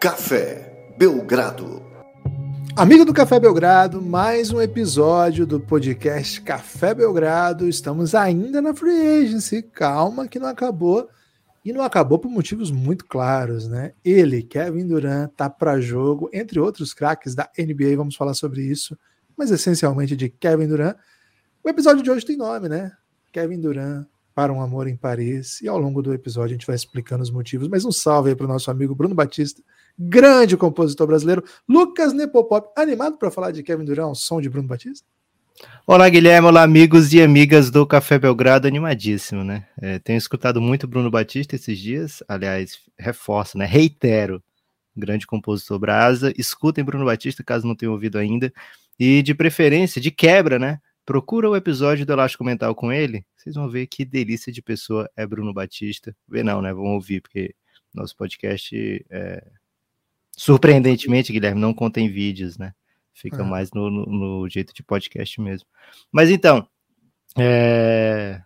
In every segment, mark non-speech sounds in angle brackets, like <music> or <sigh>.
Café Belgrado. Amigo do Café Belgrado, mais um episódio do podcast Café Belgrado. Estamos ainda na Free Agency, calma que não acabou. E não acabou por motivos muito claros, né? Ele, Kevin Durant, tá para jogo, entre outros craques da NBA, vamos falar sobre isso, mas essencialmente de Kevin Durant. O episódio de hoje tem nome, né? Kevin Durant para um amor em Paris. E ao longo do episódio a gente vai explicando os motivos. Mas um salve aí para o nosso amigo Bruno Batista, grande compositor brasileiro. Lucas Nepopop, animado para falar de Kevin Durant, som de Bruno Batista? Olá, Guilherme. Olá, amigos e amigas do Café Belgrado. Animadíssimo, né? É, tenho escutado muito Bruno Batista esses dias. Aliás, reforço, né? Reitero. Grande compositor brasa. Escutem Bruno Batista, caso não tenham ouvido ainda. E de preferência, de quebra, né? Procura o episódio do Elástico Mental com ele, vocês vão ver que delícia de pessoa é Bruno Batista. Vê não, né? Vão ouvir, porque nosso podcast, é... surpreendentemente, Guilherme, não contém vídeos, né? Fica é. mais no, no, no, jeito de podcast mesmo. Mas então, é...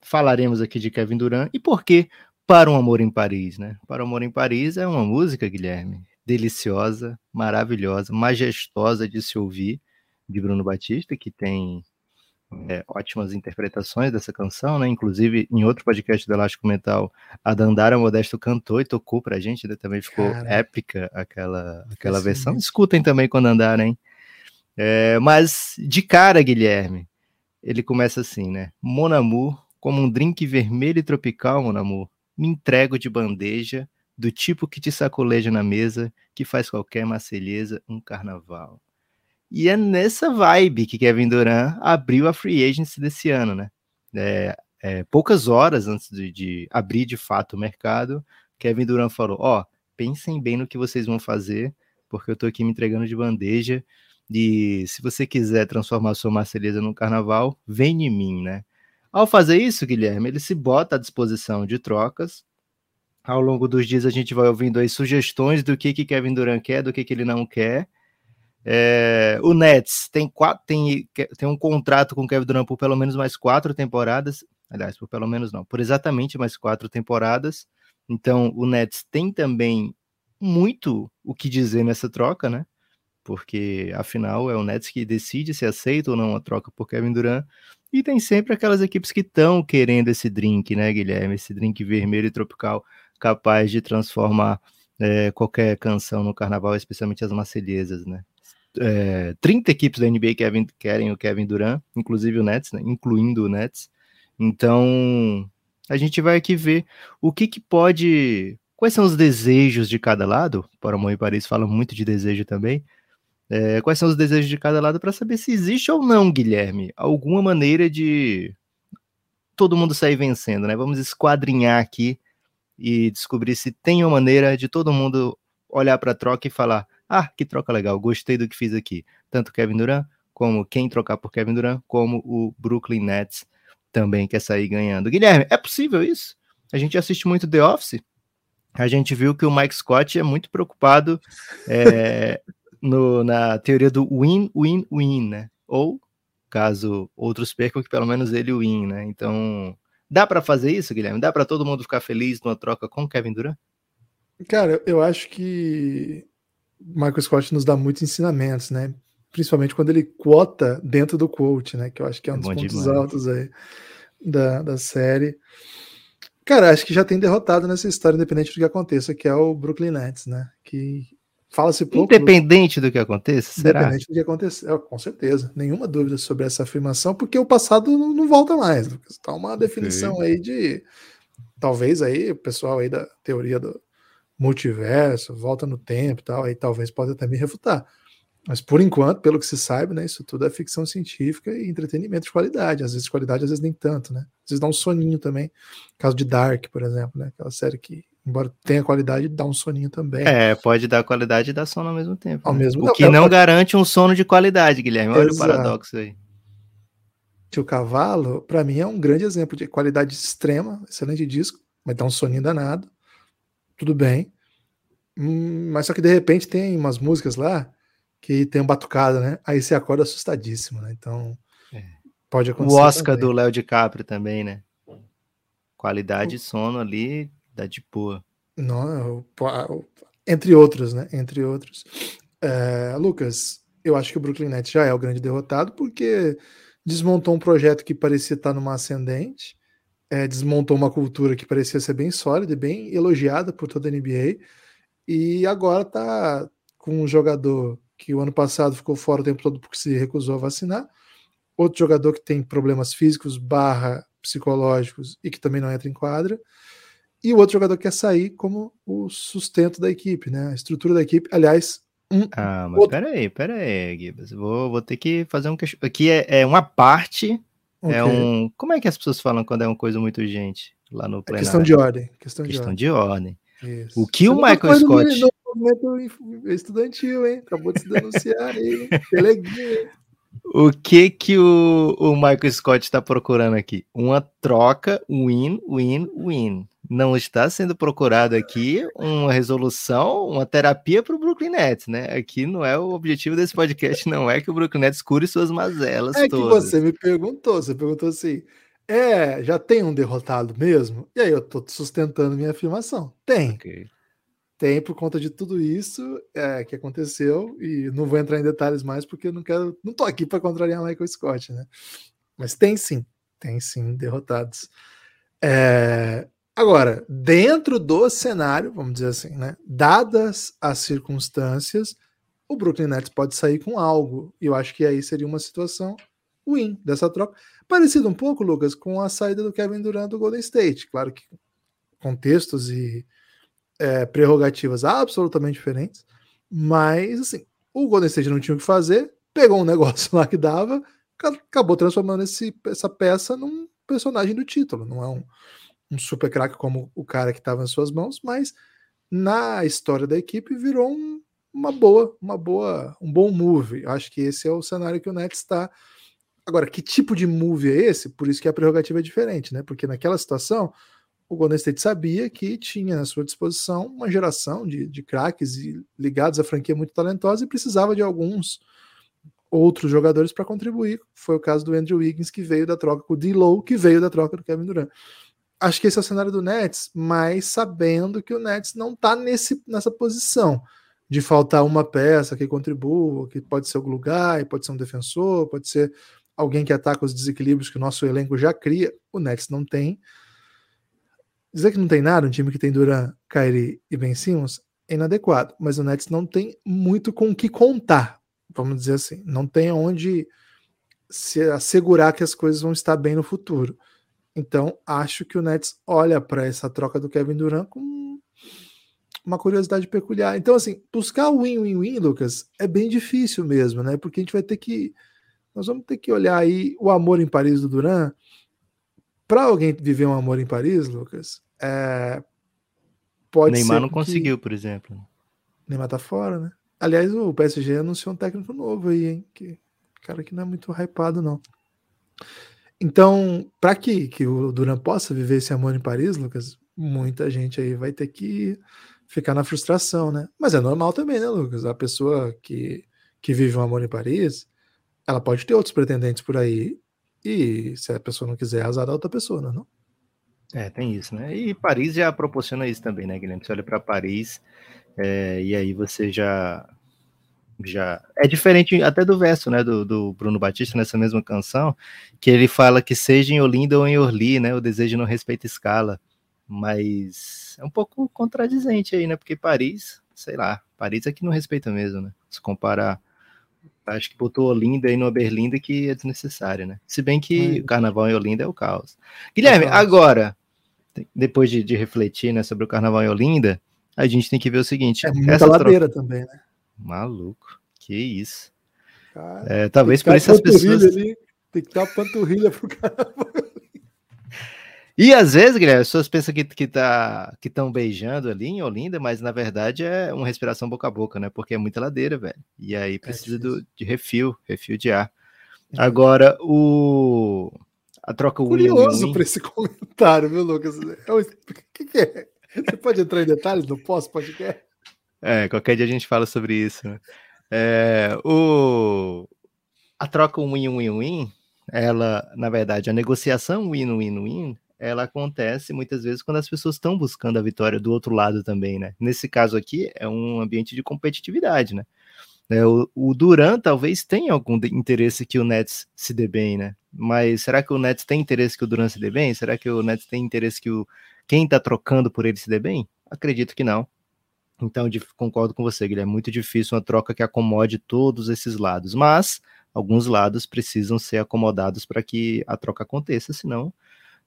falaremos aqui de Kevin Durant e por que Para um Amor em Paris, né? Para um Amor em Paris é uma música, Guilherme, deliciosa, maravilhosa, majestosa de se ouvir, de Bruno Batista, que tem é, ótimas interpretações dessa canção, né? Inclusive, em outro podcast do Elástico Mental, a Dandara Modesto cantou e tocou pra gente, né? Também ficou Cara, épica aquela, aquela versão. Escutem também quando andarem. É, mas, de cara, Guilherme, ele começa assim, né? Mon amour, como um drink vermelho e tropical, mon amour, me entrego de bandeja, do tipo que te sacoleja na mesa, que faz qualquer marcelheza um carnaval. E é nessa vibe que Kevin Durant abriu a free agency desse ano, né? É, é, poucas horas antes de, de, abrir de fato o mercado, Kevin Durant falou: Ó, oh, pensem bem no que vocês vão fazer, porque eu tô aqui me entregando de bandeja. E se você quiser transformar sua Marceleza num carnaval, vem em mim, né? Ao fazer isso, Guilherme, ele se bota à disposição de trocas. Ao longo dos dias a gente vai ouvindo aí sugestões do que, que Kevin Durant quer, do que, que ele não quer. É, o Nets tem, quatro, tem, tem um contrato com o Kevin Durant por pelo menos mais quatro temporadas. Aliás, por pelo menos não, por exatamente mais quatro temporadas. Então, o Nets tem também muito o que dizer nessa troca, né? Porque afinal é o Nets que decide se aceita ou não a troca por Kevin Durant. E tem sempre aquelas equipes que estão querendo esse drink, né, Guilherme? Esse drink vermelho e tropical capaz de transformar é, qualquer canção no carnaval, especialmente as marselhesas, né? É, 30 equipes da NBA querem o Kevin Durant, inclusive o Nets, né, incluindo o Nets. Então, a gente vai aqui ver o que, que pode. Quais são os desejos de cada lado? Para o e Paris fala muito de desejo também. É, quais são os desejos de cada lado para saber se existe ou não, Guilherme, alguma maneira de todo mundo sair vencendo, né? Vamos esquadrinhar aqui e descobrir se tem uma maneira de todo mundo olhar para a troca e falar: ah, que troca legal, gostei do que fiz aqui. Tanto Kevin Durant, como quem trocar por Kevin Durant, como o Brooklyn Nets também quer sair ganhando. Guilherme, é possível isso? A gente assiste muito The Office, a gente viu que o Mike Scott é muito preocupado é, <laughs> no, na teoria do win-win-win, né? Ou, caso outros percam, que pelo menos ele win, né? Então, dá para fazer isso, Guilherme? Dá para todo mundo ficar feliz numa troca com Kevin Durant? Cara, eu acho que Michael Scott nos dá muitos ensinamentos, né? Principalmente quando ele quota dentro do quote, né? Que eu acho que é um é dos pontos demais. altos aí da, da série. Cara, acho que já tem derrotado nessa história, independente do que aconteça, que é o Brooklyn Nets, né? Que fala-se pouco. Independente do que aconteça, será? Independente do que aconteça, é, com certeza. Nenhuma dúvida sobre essa afirmação, porque o passado não, não volta mais. Está uma definição Sim. aí de. Talvez aí o pessoal aí da teoria do, multiverso, volta no tempo e tal, aí talvez pode até me refutar. Mas por enquanto, pelo que se sabe, né, isso tudo é ficção científica e entretenimento de qualidade. Às vezes qualidade, às vezes nem tanto, né? Às vezes dá um soninho também. Caso de Dark, por exemplo, né? Aquela série que, embora tenha qualidade, dá um soninho também. É, pode dar qualidade e dar sono ao mesmo tempo. Ao né? mesmo O que não, não garante um sono de qualidade, Guilherme. Olha Exato. o paradoxo aí. O Cavalo, para mim, é um grande exemplo de qualidade extrema, excelente disco, mas dá um soninho danado tudo bem. Hum, mas só que de repente tem umas músicas lá que tem um batucada, né? Aí você acorda assustadíssimo, né? Então é. pode acontecer. O Oscar também. do Léo DiCaprio também, né? Qualidade de sono ali da de boa. Não, Entre outros, né? Entre outros. É, Lucas, eu acho que o Brooklyn Nets já é o grande derrotado, porque desmontou um projeto que parecia estar numa ascendente, é, desmontou uma cultura que parecia ser bem sólida e bem elogiada por toda a NBA, e agora está com um jogador que o ano passado ficou fora o tempo todo porque se recusou a vacinar, outro jogador que tem problemas físicos barra psicológicos e que também não entra em quadra, e o outro jogador quer sair como o sustento da equipe, né? A estrutura da equipe. Aliás, um. Ah, mas outro... peraí, peraí, Gibas. Vou, vou ter que fazer um questionamento. Aqui é, é uma parte. É okay. É um. Como é que as pessoas falam quando é uma coisa muito urgente lá no plenário? É questão de ordem. Questão, questão de ordem. De ordem. O que Você o Michael Scott. No movimento estudantil, hein? Acabou de se denunciar aí, hein? O que que o, o Michael Scott está procurando aqui? Uma troca win, win, win não está sendo procurado aqui uma resolução, uma terapia para o Brooklyn Nets, né? Aqui não é o objetivo desse podcast, não é que o Brooklyn Nets cure suas mazelas é todas. que você me perguntou, você perguntou assim, é, já tem um derrotado mesmo? E aí eu estou sustentando minha afirmação. Tem. Okay. Tem por conta de tudo isso é, que aconteceu e não vou entrar em detalhes mais porque eu não quero, não tô aqui para contrariar Michael Scott, né? Mas tem sim, tem sim derrotados. É, Agora, dentro do cenário, vamos dizer assim, né? Dadas as circunstâncias, o Brooklyn Nets pode sair com algo. E eu acho que aí seria uma situação win dessa troca. Parecido um pouco, Lucas, com a saída do Kevin Durant do Golden State. Claro que contextos e é, prerrogativas absolutamente diferentes. Mas, assim, o Golden State não tinha o que fazer, pegou um <laughs> negócio lá que dava, acabou transformando esse, essa peça num personagem do título. Não é um um super craque como o cara que estava em suas mãos, mas na história da equipe virou um, uma boa, uma boa, um bom move. Acho que esse é o cenário que o Nets está. Agora, que tipo de move é esse? Por isso que a prerrogativa é diferente, né? Porque naquela situação, o Golden State sabia que tinha à sua disposição uma geração de, de craques ligados à franquia muito talentosa e precisava de alguns outros jogadores para contribuir. Foi o caso do Andrew Wiggins, que veio da troca com o D-Low, que veio da troca do Kevin Durant acho que esse é o cenário do Nets, mas sabendo que o Nets não está nessa posição de faltar uma peça que contribua, que pode ser o lugar, pode ser um defensor, pode ser alguém que ataca os desequilíbrios que o nosso elenco já cria. O Nets não tem. Dizer que não tem nada, um time que tem Duran, Kyrie e Ben Simmons, é inadequado, mas o Nets não tem muito com o que contar, vamos dizer assim. Não tem onde se assegurar que as coisas vão estar bem no futuro. Então, acho que o Nets olha para essa troca do Kevin Durant com uma curiosidade peculiar. Então, assim, buscar o win-win-win, Lucas, é bem difícil mesmo, né? Porque a gente vai ter que. Nós vamos ter que olhar aí o amor em Paris do Durant. Para alguém viver um amor em Paris, Lucas, é, pode Neymar ser. não que... conseguiu, por exemplo. Neymar tá fora, né? Aliás, o PSG anunciou um técnico novo aí, hein? Que cara que não é muito hypado, não. Então, para que, que o Duran possa viver esse amor em Paris, Lucas, muita gente aí vai ter que ficar na frustração, né? Mas é normal também, né, Lucas? A pessoa que, que vive um amor em Paris, ela pode ter outros pretendentes por aí, e se a pessoa não quiser, azar da outra pessoa, não é? Não? É, tem isso, né? E Paris já proporciona isso também, né, Guilherme? Você olha para Paris é, e aí você já já é diferente até do verso, né, do, do, Bruno Batista nessa mesma canção, que ele fala que seja em Olinda ou em Orly, né, o desejo não respeita escala, mas é um pouco contradizente aí, né, porque Paris, sei lá, Paris é que não respeita mesmo, né, se comparar, acho que botou Olinda aí no Berlinda que é desnecessário, né, se bem que é. o carnaval em Olinda é o caos. Guilherme, é caos. agora, depois de, de, refletir, né, sobre o carnaval em Olinda, a gente tem que ver o seguinte, é muita ladeira troca... também, né, Maluco, que isso. Cara, é, talvez por essas pessoas. Ali, tem que dar panturrilha pro cara. <laughs> E às vezes, Guilherme, as pessoas pensam que que tá, que estão beijando ali em Olinda, mas na verdade é uma respiração boca a boca, né? Porque é muita ladeira, velho. E aí é precisa é do, de refil, refil de ar. É. Agora, o a troca Curioso para esse comentário, viu, Lucas? É o que, que é? Você pode entrar em detalhes no pós-podcast? É, qualquer dia a gente fala sobre isso. Né? É, o, a troca win-win-win, ela, na verdade, a negociação win-win-win, ela acontece muitas vezes quando as pessoas estão buscando a vitória do outro lado também, né? Nesse caso aqui, é um ambiente de competitividade, né? É, o, o Duran talvez tenha algum interesse que o Nets se dê bem, né? Mas será que o Nets tem interesse que o Duran se dê bem? Será que o Nets tem interesse que o quem tá trocando por ele se dê bem? Acredito que não. Então, de, concordo com você, Guilherme. É muito difícil uma troca que acomode todos esses lados. Mas alguns lados precisam ser acomodados para que a troca aconteça, senão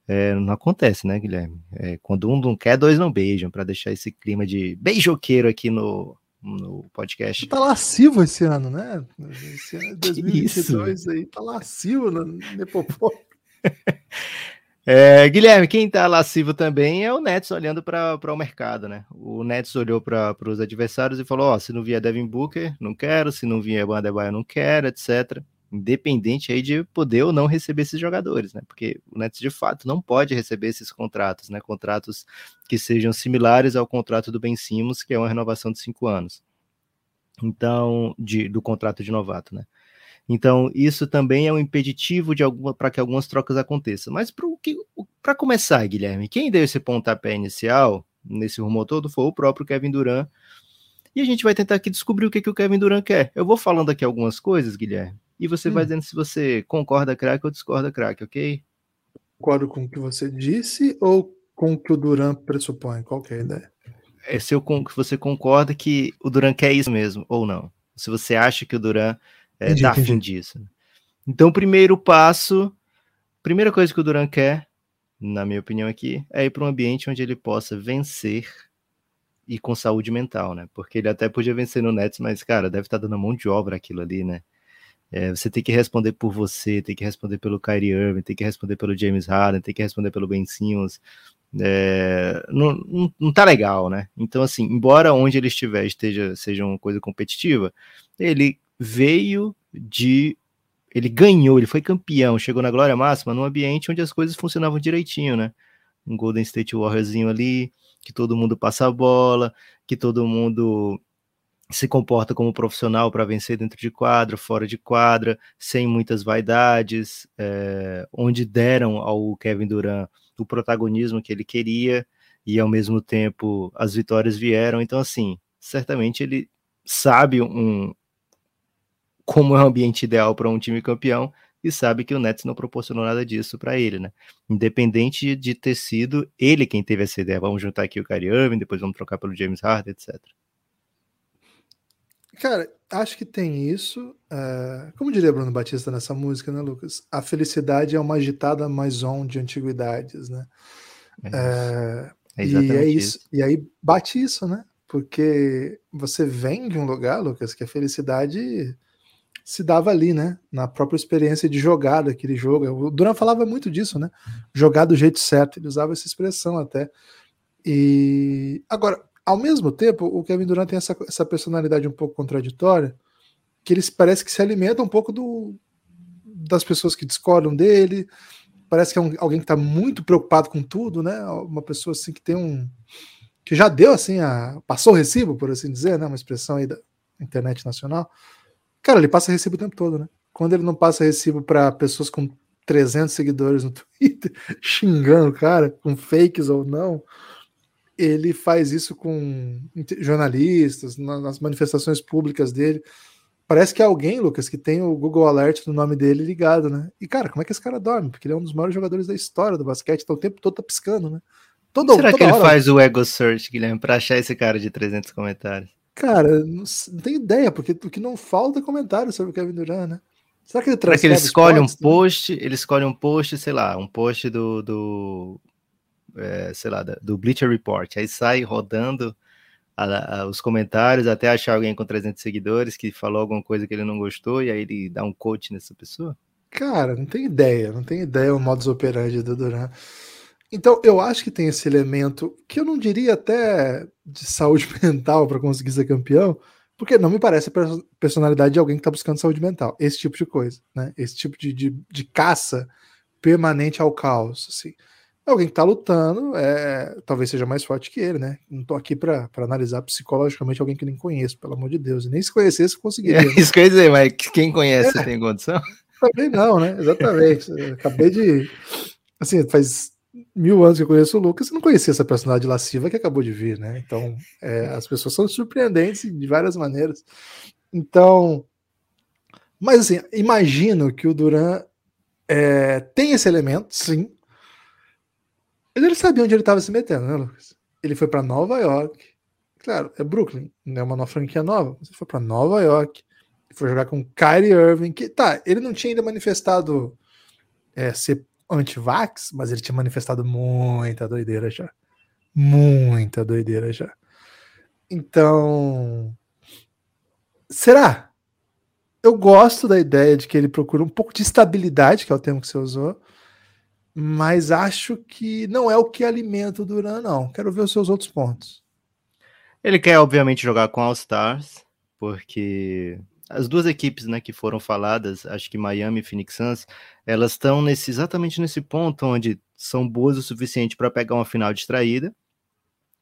é, não acontece, né, Guilherme? É, quando um não quer, dois não beijam, para deixar esse clima de beijoqueiro aqui no, no podcast. Tá lascivo esse ano, né? Esse ano <laughs> 2022 isso? aí tá lascivo no Nepopô. <laughs> É, Guilherme, quem tá lascivo também é o Nets olhando para o mercado, né? O Nets olhou para os adversários e falou: Ó, se não vier Devin Booker, não quero, se não vier Bandebaia, não quero, etc. Independente aí de poder ou não receber esses jogadores, né? Porque o Nets de fato não pode receber esses contratos, né? Contratos que sejam similares ao contrato do Ben Simmons, que é uma renovação de cinco anos. Então, de, do contrato de novato, né? Então, isso também é um impeditivo para que algumas trocas aconteçam. Mas para começar, Guilherme, quem deu esse pontapé inicial nesse rumo todo foi o próprio Kevin Durant. E a gente vai tentar aqui descobrir o que, que o Kevin Durant quer. Eu vou falando aqui algumas coisas, Guilherme, e você hum. vai dizendo se você concorda, craque, ou discorda, craque, ok? Concordo com o que você disse ou com o que o Durant pressupõe? Qual é a ideia? É se eu, você concorda que o Durant quer isso mesmo, ou não. Se você acha que o Durant é, entendi, tá fim disso. Então, o primeiro passo, primeira coisa que o Duran quer, na minha opinião aqui, é ir para um ambiente onde ele possa vencer e com saúde mental, né? Porque ele até podia vencer no Nets, mas, cara, deve estar tá dando mão de obra aquilo ali, né? É, você tem que responder por você, tem que responder pelo Kyrie Irving, tem que responder pelo James Harden, tem que responder pelo Ben Simmons. É, não, não, não, tá legal, né? Então, assim, embora onde ele estiver esteja, seja uma coisa competitiva, ele veio de. Ele ganhou, ele foi campeão, chegou na glória máxima num ambiente onde as coisas funcionavam direitinho, né? Um Golden State Warriorzinho ali, que todo mundo passa a bola, que todo mundo se comporta como profissional para vencer dentro de quadra, fora de quadra, sem muitas vaidades, é, onde deram ao Kevin Durant o protagonismo que ele queria e ao mesmo tempo as vitórias vieram. Então, assim, certamente ele sabe um, como é o ambiente ideal para um time campeão e sabe que o Nets não proporcionou nada disso para ele, né? Independente de ter sido ele quem teve essa ideia, vamos juntar aqui o Kyrie Irving, depois vamos trocar pelo James Harden, etc. Cara, acho que tem isso. Uh, como diria Bruno Batista nessa música, né, Lucas? A felicidade é uma agitada maison de antiguidades, né? É, é e é isso. isso. E aí bate isso, né? Porque você vem de um lugar, Lucas, que a felicidade se dava ali, né? Na própria experiência de jogar daquele jogo. O Duran falava muito disso, né? Jogar do jeito certo, ele usava essa expressão até. E agora, ao mesmo tempo, o Kevin Durant tem essa, essa personalidade um pouco contraditória, que ele parece que se alimenta um pouco do, das pessoas que discordam dele. Parece que é um, alguém que está muito preocupado com tudo, né? Uma pessoa assim que tem um que já deu assim a passou o recibo, por assim dizer, né? Uma expressão aí da internet nacional Cara, ele passa recibo o tempo todo, né? Quando ele não passa recibo para pessoas com 300 seguidores no Twitter, <laughs> xingando o cara, com fakes ou não, ele faz isso com jornalistas, nas manifestações públicas dele. Parece que é alguém, Lucas, que tem o Google Alert no nome dele ligado, né? E, cara, como é que esse cara dorme? Porque ele é um dos maiores jogadores da história do basquete, então o tempo todo tá piscando, né? Todo, Será que ele hora... faz o ego search, Guilherme, pra achar esse cara de 300 comentários? Cara, não, não tenho ideia, porque o que não falta é comentário sobre o Kevin Durant, né? Será que ele Será que ele escolhe um post, ele escolhe um post, sei lá, um post do, do é, sei lá, do Bleacher Report, aí sai rodando a, a, os comentários até achar alguém com 300 seguidores que falou alguma coisa que ele não gostou e aí ele dá um coach nessa pessoa? Cara, não tem ideia, não tem ideia o modus operandi do Durant. Então, eu acho que tem esse elemento que eu não diria até de saúde <laughs> mental para conseguir ser campeão, porque não me parece a personalidade de alguém que está buscando saúde mental. Esse tipo de coisa, né? Esse tipo de, de, de caça permanente ao caos, assim. Alguém que está lutando, é, talvez seja mais forte que ele, né? Não estou aqui para analisar psicologicamente alguém que nem conheço, pelo amor de Deus. E nem se conhecesse, conseguiria. É, isso que eu ia dizer, mas quem conhece é, tem condição? Também não, né? Exatamente. Acabei de. Assim, faz mil anos que eu conheço o Lucas, eu não conhecia essa personalidade lasciva que acabou de vir, né? Então, é, as pessoas são surpreendentes de várias maneiras. Então, mas assim, imagino que o Duran é, tem esse elemento, sim. Ele, ele sabia onde ele estava se metendo, né, Lucas? Ele foi para Nova York. Claro, é Brooklyn, não é uma franquia nova. Ele foi para Nova York, foi jogar com Kyrie Irving, que tá, ele não tinha ainda manifestado é, ser anti-vax, mas ele tinha manifestado muita doideira já. Muita doideira já. Então, será? Eu gosto da ideia de que ele procura um pouco de estabilidade, que é o termo que você usou, mas acho que não é o que alimenta o Duran, não. Quero ver os seus outros pontos. Ele quer, obviamente, jogar com All-Stars, porque as duas equipes né, que foram faladas, acho que Miami e Phoenix Suns, elas estão nesse, exatamente nesse ponto onde são boas o suficiente para pegar uma final distraída.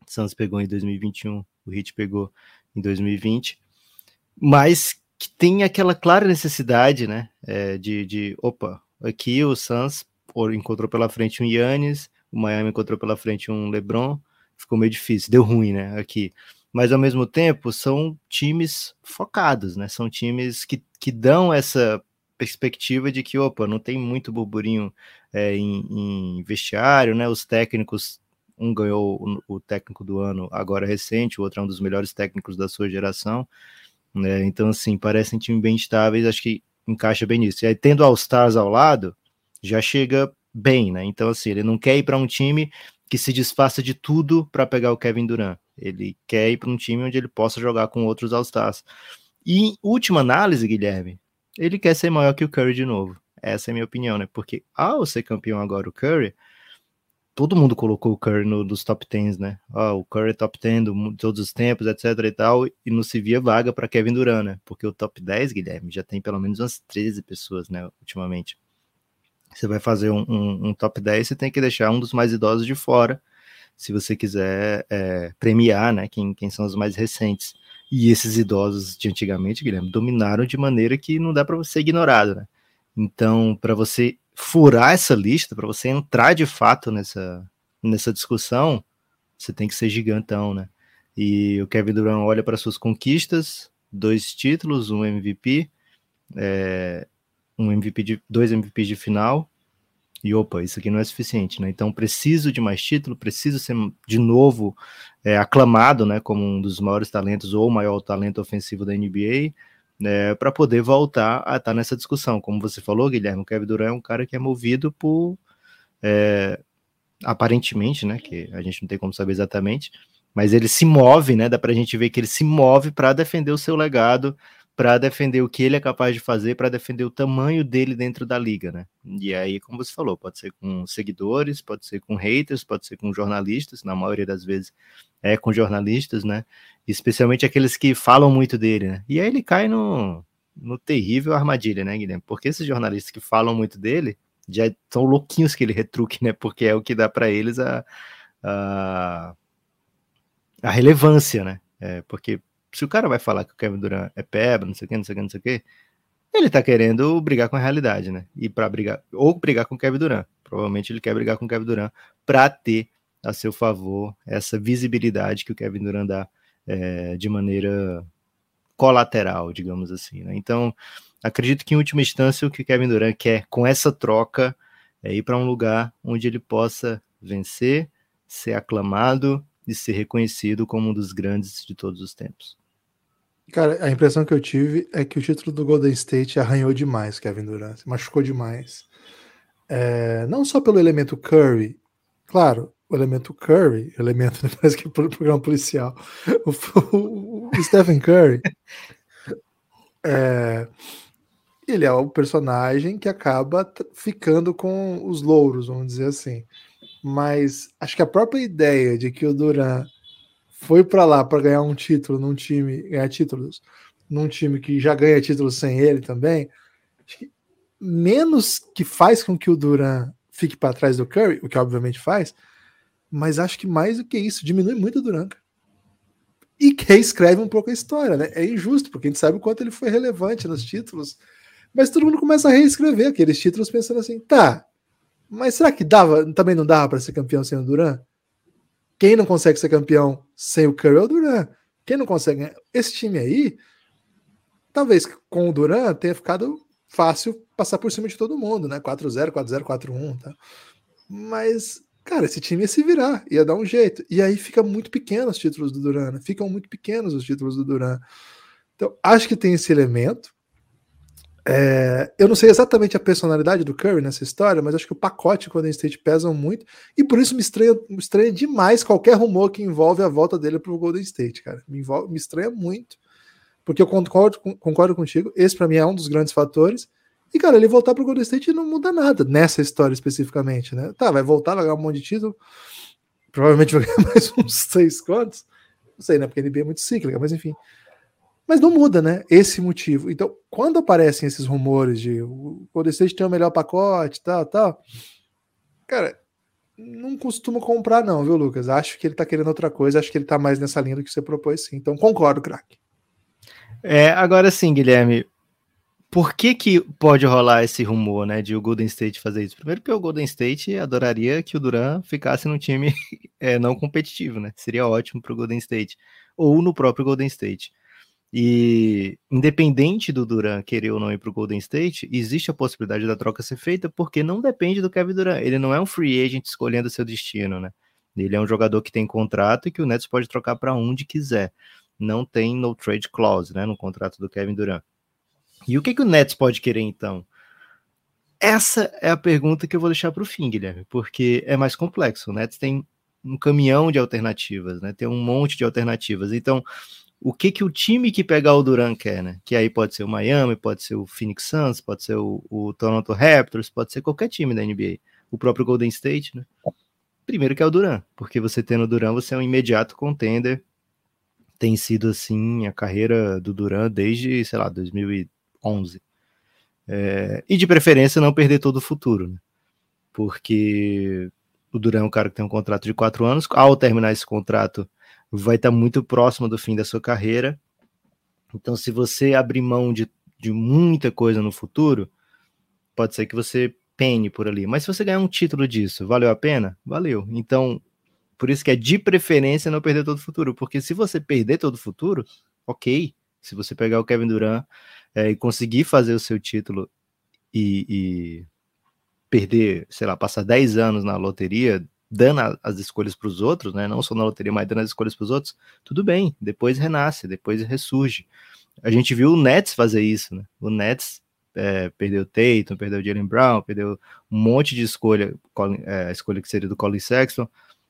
Suns pegou em 2021, o Heat pegou em 2020, mas que tem aquela clara necessidade, né, é, de, de, opa, aqui o Suns encontrou pela frente um Yannis, o Miami encontrou pela frente um LeBron, ficou meio difícil, deu ruim, né, aqui mas ao mesmo tempo são times focados, né? São times que, que dão essa perspectiva de que, opa, não tem muito burburinho é, em, em, vestiário, né? Os técnicos, um ganhou o, o, técnico do ano agora recente, o outro é um dos melhores técnicos da sua geração, né? Então, assim, parecem times bem estáveis, acho que encaixa bem nisso. E aí, tendo All-Stars ao lado, já chega bem, né? Então, assim, ele não quer ir para um time que se desfaça de tudo para pegar o Kevin Durant. Ele quer ir para um time onde ele possa jogar com outros All-Stars. E em última análise, Guilherme, ele quer ser maior que o Curry de novo. Essa é a minha opinião, né? Porque ao ser campeão agora o Curry, todo mundo colocou o Curry no, dos top 10, né? Oh, o Curry é top 10 de todos os tempos, etc e tal, e não se via vaga para Kevin Durant, né? Porque o top 10, Guilherme, já tem pelo menos umas 13 pessoas, né, ultimamente. Você vai fazer um, um, um top 10, você tem que deixar um dos mais idosos de fora, se você quiser é, premiar né, quem, quem são os mais recentes. E esses idosos de antigamente, Guilherme, dominaram de maneira que não dá para você ignorado. Né? Então, para você furar essa lista, para você entrar de fato nessa, nessa discussão, você tem que ser gigantão, né? E o Kevin Durant olha para suas conquistas, dois títulos, um MVP, é, um MVP de dois MVPs de final e opa, isso aqui não é suficiente, né? Então preciso de mais título, preciso ser de novo é, aclamado, né, como um dos maiores talentos ou o maior talento ofensivo da NBA, né, para poder voltar a estar nessa discussão. Como você falou, Guilherme, o Kevin Durant é um cara que é movido por é, aparentemente, né, que a gente não tem como saber exatamente, mas ele se move, né? Dá para a gente ver que ele se move para defender o seu legado, para defender o que ele é capaz de fazer, para defender o tamanho dele dentro da liga, né? E aí, como você falou, pode ser com seguidores, pode ser com haters, pode ser com jornalistas, na maioria das vezes é com jornalistas, né? Especialmente aqueles que falam muito dele, né? E aí ele cai no, no terrível armadilha, né, Guilherme? Porque esses jornalistas que falam muito dele já são louquinhos que ele retruque, né? Porque é o que dá para eles a, a, a relevância, né? É, porque se o cara vai falar que o Kevin Durant é peba, não sei o que, não sei o que, não sei o que, ele tá querendo brigar com a realidade, né? E para brigar, ou brigar com o Kevin Durant. Provavelmente ele quer brigar com o Kevin Durant para ter a seu favor essa visibilidade que o Kevin Durant dá é, de maneira colateral, digamos assim, né? Então, acredito que em última instância o que o Kevin Durant quer com essa troca é ir para um lugar onde ele possa vencer, ser aclamado e ser reconhecido como um dos grandes de todos os tempos. Cara, a impressão que eu tive é que o título do Golden State arranhou demais Kevin Durant, machucou demais. É, não só pelo elemento Curry, claro, o elemento Curry, elemento <laughs> parece que é programa policial, o, o, o Stephen Curry, <laughs> é, ele é o personagem que acaba ficando com os louros, vamos dizer assim. Mas acho que a própria ideia de que o Duran foi para lá para ganhar um título num time, ganhar títulos num time que já ganha títulos sem ele também, que menos que faz com que o Duran fique para trás do Curry, o que obviamente faz, mas acho que mais do que isso, diminui muito o Duran. E que escreve um pouco a história, né? É injusto, porque a gente sabe o quanto ele foi relevante nos títulos, mas todo mundo começa a reescrever aqueles títulos pensando assim, tá, Mas será que dava, também não dava para ser campeão sem o Duran? Quem não consegue ser campeão sem o Curry é o Duran. Quem não consegue. Esse time aí, talvez com o Duran tenha ficado fácil passar por cima de todo mundo, né? 4-0, 4-0, 4-1, tá? Mas, cara, esse time ia se virar, ia dar um jeito. E aí fica muito pequeno os títulos do Duran, né? ficam muito pequenos os títulos do Duran. Então, acho que tem esse elemento. É, eu não sei exatamente a personalidade do Curry nessa história, mas acho que o pacote e o Golden State pesam muito, e por isso me estranha, me estranha demais qualquer rumor que envolve a volta dele para o Golden State, cara. Me, envolve, me estranha muito, porque eu concordo, concordo contigo, esse para mim é um dos grandes fatores. E, cara, ele voltar para o Golden State não muda nada nessa história especificamente, né? Tá, vai voltar, vai ganhar um monte de título, provavelmente vai ganhar <laughs> mais uns seis quantos, não sei, né? Porque a NBA é muito cíclica, mas enfim. Mas não muda, né? Esse motivo. Então, quando aparecem esses rumores de o Golden State tem o melhor pacote, tal, tal, cara, não costumo comprar, não, viu, Lucas? Acho que ele tá querendo outra coisa, acho que ele tá mais nessa linha do que você propôs, sim. Então, concordo, craque. É, agora sim, Guilherme. Por que, que pode rolar esse rumor, né, de o Golden State fazer isso? Primeiro, porque o Golden State adoraria que o Duran ficasse num time <laughs> é, não competitivo, né? Seria ótimo para o Golden State. Ou no próprio Golden State. E independente do Duran querer ou não ir para o Golden State, existe a possibilidade da troca ser feita porque não depende do Kevin Durant. Ele não é um free agent escolhendo seu destino, né? Ele é um jogador que tem contrato e que o Nets pode trocar para onde quiser. Não tem no trade clause, né, no contrato do Kevin Durant. E o que, que o Nets pode querer então? Essa é a pergunta que eu vou deixar para o fim, Guilherme, porque é mais complexo. O Nets tem um caminhão de alternativas, né? Tem um monte de alternativas. Então, o que que o time que pegar o Duran quer, né? Que aí pode ser o Miami, pode ser o Phoenix Suns, pode ser o, o Toronto Raptors, pode ser qualquer time da NBA, o próprio Golden State, né? Primeiro que é o Duran, porque você tendo o Duran, você é um imediato contender. Tem sido assim a carreira do Duran desde, sei lá, 2011. É, e de preferência não perder todo o futuro, né? Porque o Duran é um cara que tem um contrato de quatro anos. Ao terminar esse contrato, vai estar muito próximo do fim da sua carreira. Então, se você abrir mão de, de muita coisa no futuro, pode ser que você pene por ali. Mas se você ganhar um título disso, valeu a pena? Valeu. Então, por isso que é de preferência não perder todo o futuro. Porque se você perder todo o futuro, ok. Se você pegar o Kevin Durant é, e conseguir fazer o seu título e, e perder, sei lá, passar 10 anos na loteria, dando as escolhas para os outros, né? Não só na loteria, mas dando as escolhas para os outros, tudo bem, depois renasce, depois ressurge. A gente viu o Nets fazer isso, né? O Nets é, perdeu o Tatum, perdeu o Jalen Brown, perdeu um monte de escolha, é, a escolha que seria do Colin Sexton,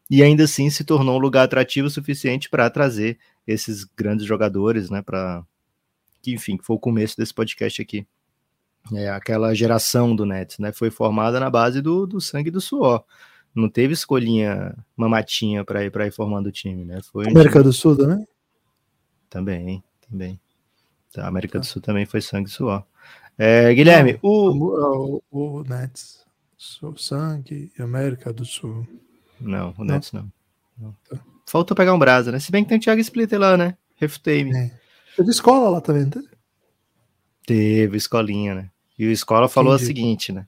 e ainda assim se tornou um lugar atrativo o suficiente para trazer esses grandes jogadores, né? Para que, enfim, foi o começo desse podcast aqui. É, aquela geração do Nets, né? Foi formada na base do, do sangue e do suor não teve escolhinha mamatinha para ir para ir formando o time, né? Foi América time... do Sul também? Também, também. A América do tá. Sul também foi sangue e suor. É, Guilherme, não, o... o... o Nets, sangue e América do Sul. Não, o Nets não. não. Tá. Faltou pegar um brasa, né? Se bem que tem o Thiago Splitter lá, né? Refutei-me. É. Teve escola lá também, tá? Teve escolinha, né? E o escola falou Entendi. o seguinte, né?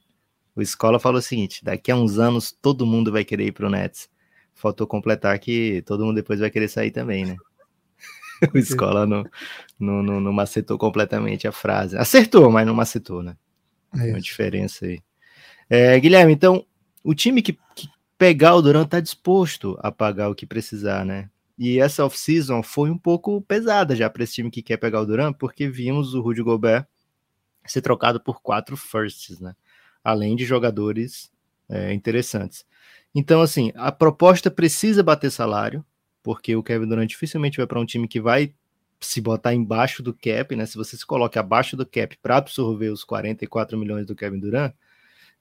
O Escola falou o seguinte: daqui a uns anos todo mundo vai querer ir para o Nets. Faltou completar que todo mundo depois vai querer sair também, né? <laughs> o Escola não, não, não, não, macetou completamente a frase. Acertou, mas não macetou, né? É uma diferença aí. É, Guilherme, então, o time que, que pegar o Durant está disposto a pagar o que precisar, né? E essa off-season foi um pouco pesada já para esse time que quer pegar o Durant, porque vimos o Rudy Gobert ser trocado por quatro firsts, né? Além de jogadores é, interessantes. Então, assim, a proposta precisa bater salário, porque o Kevin Durant dificilmente vai para um time que vai se botar embaixo do cap, né? Se você se coloca abaixo do cap para absorver os 44 milhões do Kevin Durant,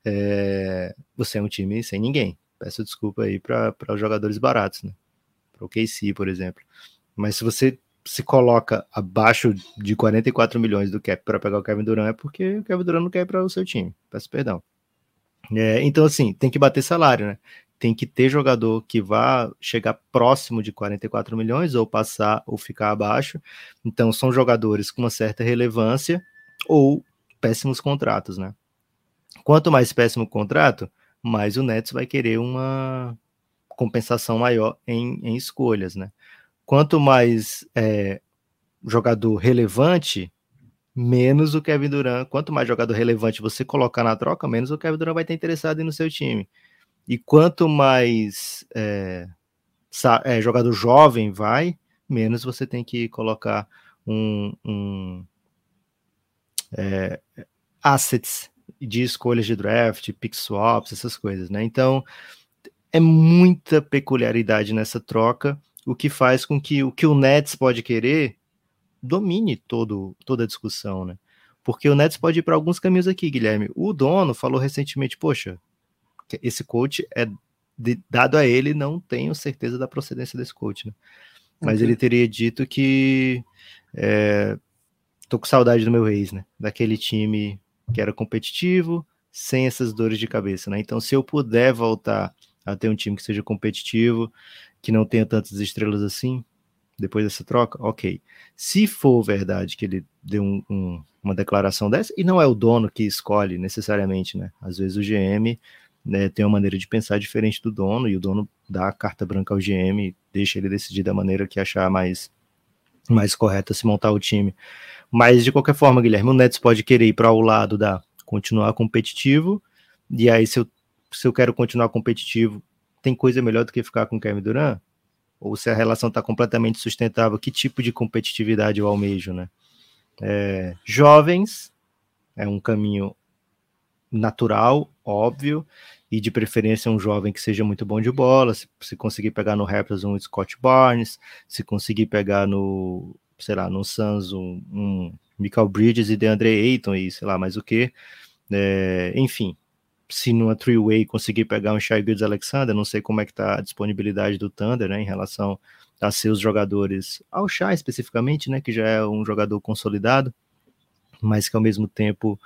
é, você é um time sem ninguém. Peço desculpa aí para os jogadores baratos, né? Para o KC, por exemplo. Mas se você se coloca abaixo de 44 milhões do cap para pegar o Kevin Durant é porque o Kevin Durant não quer para o seu time. Peço perdão. É, então, assim, tem que bater salário, né? Tem que ter jogador que vá chegar próximo de 44 milhões ou passar ou ficar abaixo. Então, são jogadores com uma certa relevância ou péssimos contratos, né? Quanto mais péssimo contrato, mas o Nets vai querer uma compensação maior em, em escolhas, né? Quanto mais é, jogador relevante, menos o Kevin Durant. Quanto mais jogador relevante você colocar na troca, menos o Kevin Durant vai estar interessado no seu time. E quanto mais é, é, jogador jovem vai, menos você tem que colocar um, um é, assets de escolhas de draft, pick swaps, essas coisas, né? Então é muita peculiaridade nessa troca, o que faz com que o que o Nets pode querer domine todo, toda a discussão, né? Porque o Nets pode ir para alguns caminhos aqui, Guilherme. O dono falou recentemente, poxa, esse coach é de, dado a ele, não tenho certeza da procedência desse coach, né? Mas ele teria dito que é, tô com saudade do meu ex, né? Daquele time que era competitivo, sem essas dores de cabeça, né? Então, se eu puder voltar a ter um time que seja competitivo, que não tenha tantas estrelas assim, depois dessa troca, ok. Se for verdade que ele deu um, um, uma declaração dessa, e não é o dono que escolhe necessariamente, né? Às vezes o GM né, tem uma maneira de pensar diferente do dono, e o dono dá a carta branca ao GM, deixa ele decidir da maneira que achar mais, mais correta se montar o time. Mas, de qualquer forma, Guilherme, o Nets pode querer ir para o lado da continuar competitivo, e aí se eu, se eu quero continuar competitivo, tem coisa melhor do que ficar com o Kevin Durant? Ou se a relação está completamente sustentável, que tipo de competitividade eu almejo, né? É, jovens, é um caminho natural, óbvio, e de preferência um jovem que seja muito bom de bola, se, se conseguir pegar no Raptors um Scott Barnes, se conseguir pegar no, sei lá, no Suns um, um Michael Bridges e DeAndre Ayton e sei lá mais o que, é, enfim, se numa three-way conseguir pegar um Shai Gildes Alexander, não sei como é que tá a disponibilidade do Thunder, né, em relação a seus jogadores, ao Shai especificamente, né, que já é um jogador consolidado, mas que ao mesmo tempo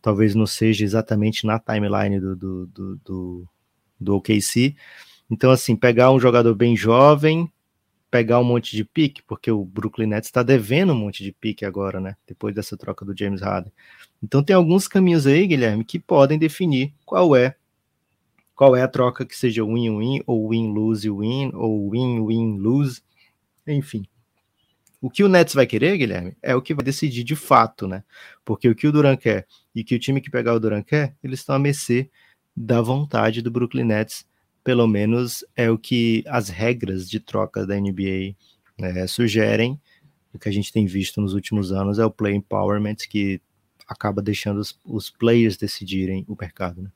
talvez não seja exatamente na timeline do, do, do, do, do OKC. Então, assim, pegar um jogador bem jovem, pegar um monte de pique, porque o Brooklyn Nets está devendo um monte de pique agora, né? Depois dessa troca do James Harden. Então tem alguns caminhos aí, Guilherme, que podem definir qual é qual é a troca que seja win-win ou win-lose-win ou win-win-lose, enfim. O que o Nets vai querer, Guilherme, é o que vai decidir de fato, né? Porque o que o Duran quer e que o time que pegar o Duran quer, eles estão a mercê da vontade do Brooklyn Nets. Pelo menos é o que as regras de troca da NBA né, sugerem. O que a gente tem visto nos últimos anos é o play empowerment, que acaba deixando os, os players decidirem o mercado, né?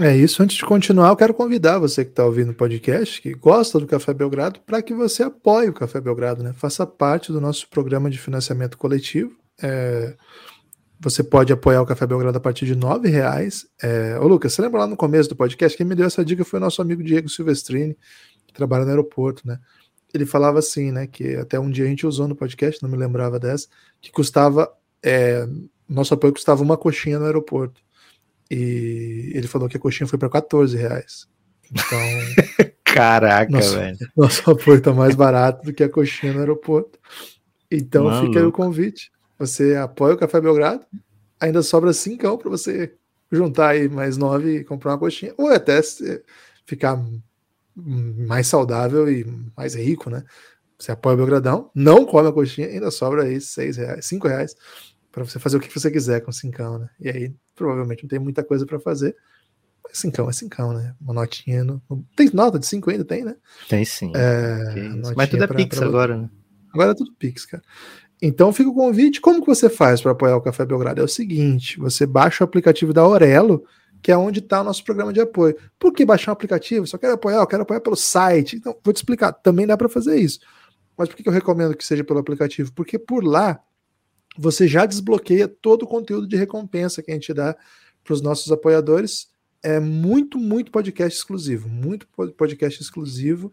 É isso. Antes de continuar, eu quero convidar você que está ouvindo o podcast, que gosta do Café Belgrado, para que você apoie o Café Belgrado, né? Faça parte do nosso programa de financiamento coletivo. É, você pode apoiar o Café Belgrado a partir de R$ reais. É, ô Lucas, você lembra lá no começo do podcast? Quem me deu essa dica foi o nosso amigo Diego Silvestrini, que trabalha no aeroporto, né? Ele falava assim, né? Que até um dia a gente usou no podcast, não me lembrava dessa, que custava. É, nosso apoio custava uma coxinha no aeroporto. E ele falou que a coxinha foi para 14 reais. Então. <laughs> Caraca, nosso, velho. Nosso apoio tá mais barato do que a coxinha no aeroporto. Então Maluco. fica aí o convite. Você apoia o Café Belgrado, ainda sobra cincão para você juntar aí mais nove e comprar uma coxinha, ou até ficar mais saudável e mais rico, né? Você apoia o Belgradão, não come a coxinha, ainda sobra aí seis reais, cinco reais para você fazer o que você quiser com cincão, né? E aí provavelmente não tem muita coisa para fazer. Mas cincão é cincão, né? Uma notinha. No... Tem nota de 5 ainda? Tem, né? Tem sim. É, Mas tudo é pra, Pix pra agora, né? Agora é tudo Pix, cara. Então fica o convite. Como que você faz para apoiar o Café Belgrado? É o seguinte: você baixa o aplicativo da Aurelo, que é onde está o nosso programa de apoio. Por que baixar um aplicativo? Só quero apoiar, eu quero apoiar pelo site. Então, vou te explicar. Também dá para fazer isso. Mas por que eu recomendo que seja pelo aplicativo? Porque por lá você já desbloqueia todo o conteúdo de recompensa que a gente dá para os nossos apoiadores. É muito, muito podcast exclusivo. Muito podcast exclusivo.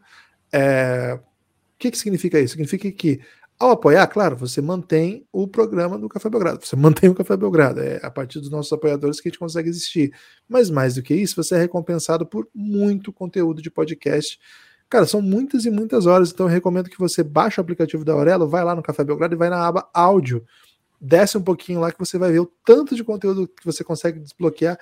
É... O que, que significa isso? Significa que ao apoiar, claro, você mantém o programa do Café Belgrado, você <laughs> mantém o Café Belgrado, é a partir dos nossos apoiadores que a gente consegue existir. Mas mais do que isso, você é recompensado por muito conteúdo de podcast. Cara, são muitas e muitas horas, então eu recomendo que você baixe o aplicativo da Aurelo, vai lá no Café Belgrado e vai na aba áudio desce um pouquinho lá que você vai ver o tanto de conteúdo que você consegue desbloquear.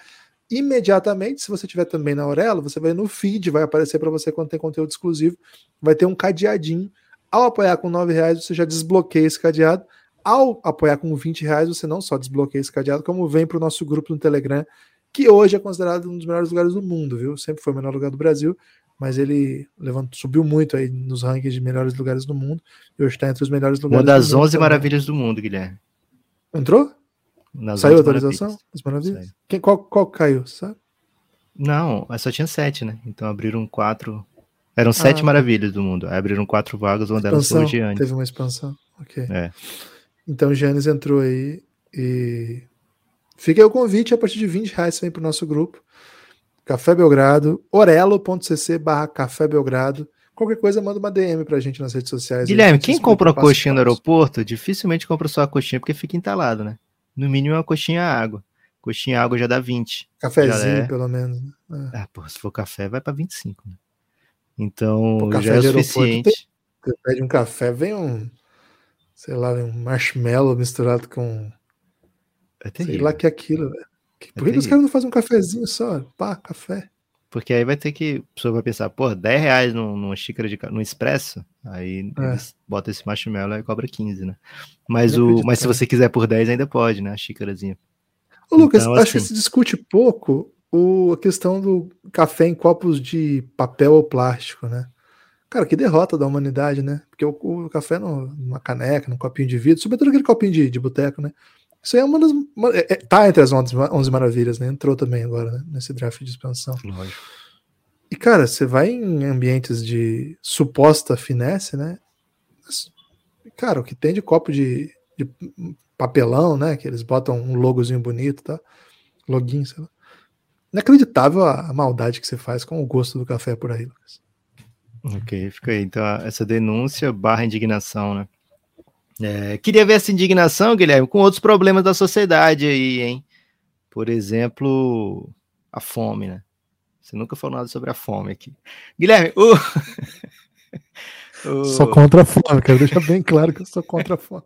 imediatamente. Se você tiver também na Aurelo, você vai no feed, vai aparecer para você quando tem conteúdo exclusivo. Vai ter um cadeadinho. Ao apoiar com R$ reais, você já desbloqueia esse cadeado. Ao apoiar com 20 reais, você não só desbloqueia esse cadeado, como vem para o nosso grupo no Telegram, que hoje é considerado um dos melhores lugares do mundo, viu? Sempre foi o melhor lugar do Brasil, mas ele levantou, subiu muito aí nos rankings de melhores lugares do mundo e hoje está entre os melhores lugares. Uma das 11 maravilhas do mundo, Guilherme. Entrou? Nas Saiu a atualização? As maravilhas? Quem, qual, qual caiu, sabe? Não, só tinha sete, né? Então abriram quatro. Eram ah, sete tá. maravilhas do mundo. Aí abriram quatro vagas, uma delas foi o Giannis. Teve uma expansão. Ok. É. Então o Giannis entrou aí e fica aí o convite a partir de 20 reais vem para o nosso grupo. Café Belgrado, orelo.cc barra Café Belgrado. Qualquer coisa, manda uma DM pra gente nas redes sociais. Guilherme, quem compra uma coxinha no aeroporto, dificilmente compra só a coxinha porque fica entalado, né? No mínimo uma coxinha água. Coxinha água já dá 20. Cafézinho, é... pelo menos. Né? É. Ah, pô, se for café, vai para 25. Né? Então, pô, já é suficiente. Tem... Você pede um café, vem um, sei lá, um marshmallow misturado com. É sei lá que é aquilo, velho. É Por que, que os caras não fazem um cafezinho só? Pá, café. Porque aí vai ter que. A pessoa vai pensar, pô, 10 reais numa xícara de no expresso, aí é. eles botam esse marshmallow e cobra 15, né? Mas, o, mas se você quiser por 10, ainda pode, né? A xícarazinha. Ô, Lucas, então, acho assim, que se discute pouco o, a questão do café em copos de papel ou plástico, né? Cara, que derrota da humanidade, né? Porque o, o café no, numa caneca, num copinho de vidro, sobretudo aquele copinho de, de boteco, né? Isso aí é uma das. Uma, é, é tá entre as 11, 11 maravilhas, né? Entrou também agora, né? Nesse draft de expansão. Lógico. E, cara, você vai em ambientes de suposta finesse, né? Cara, o que tem de copo de, de papelão, né? Que eles botam um logozinho bonito, tá? Login, sei lá. Inacreditável a, a maldade que você faz com o gosto do café por aí, Lucas. Ok, fica aí. Então, essa denúncia barra indignação, né? É, queria ver essa indignação, Guilherme, com outros problemas da sociedade aí, hein? Por exemplo, a fome, né? Você nunca falou nada sobre a fome aqui. Guilherme, o. <laughs> o... Sou contra a fome, quero deixar bem claro que eu sou contra a fome.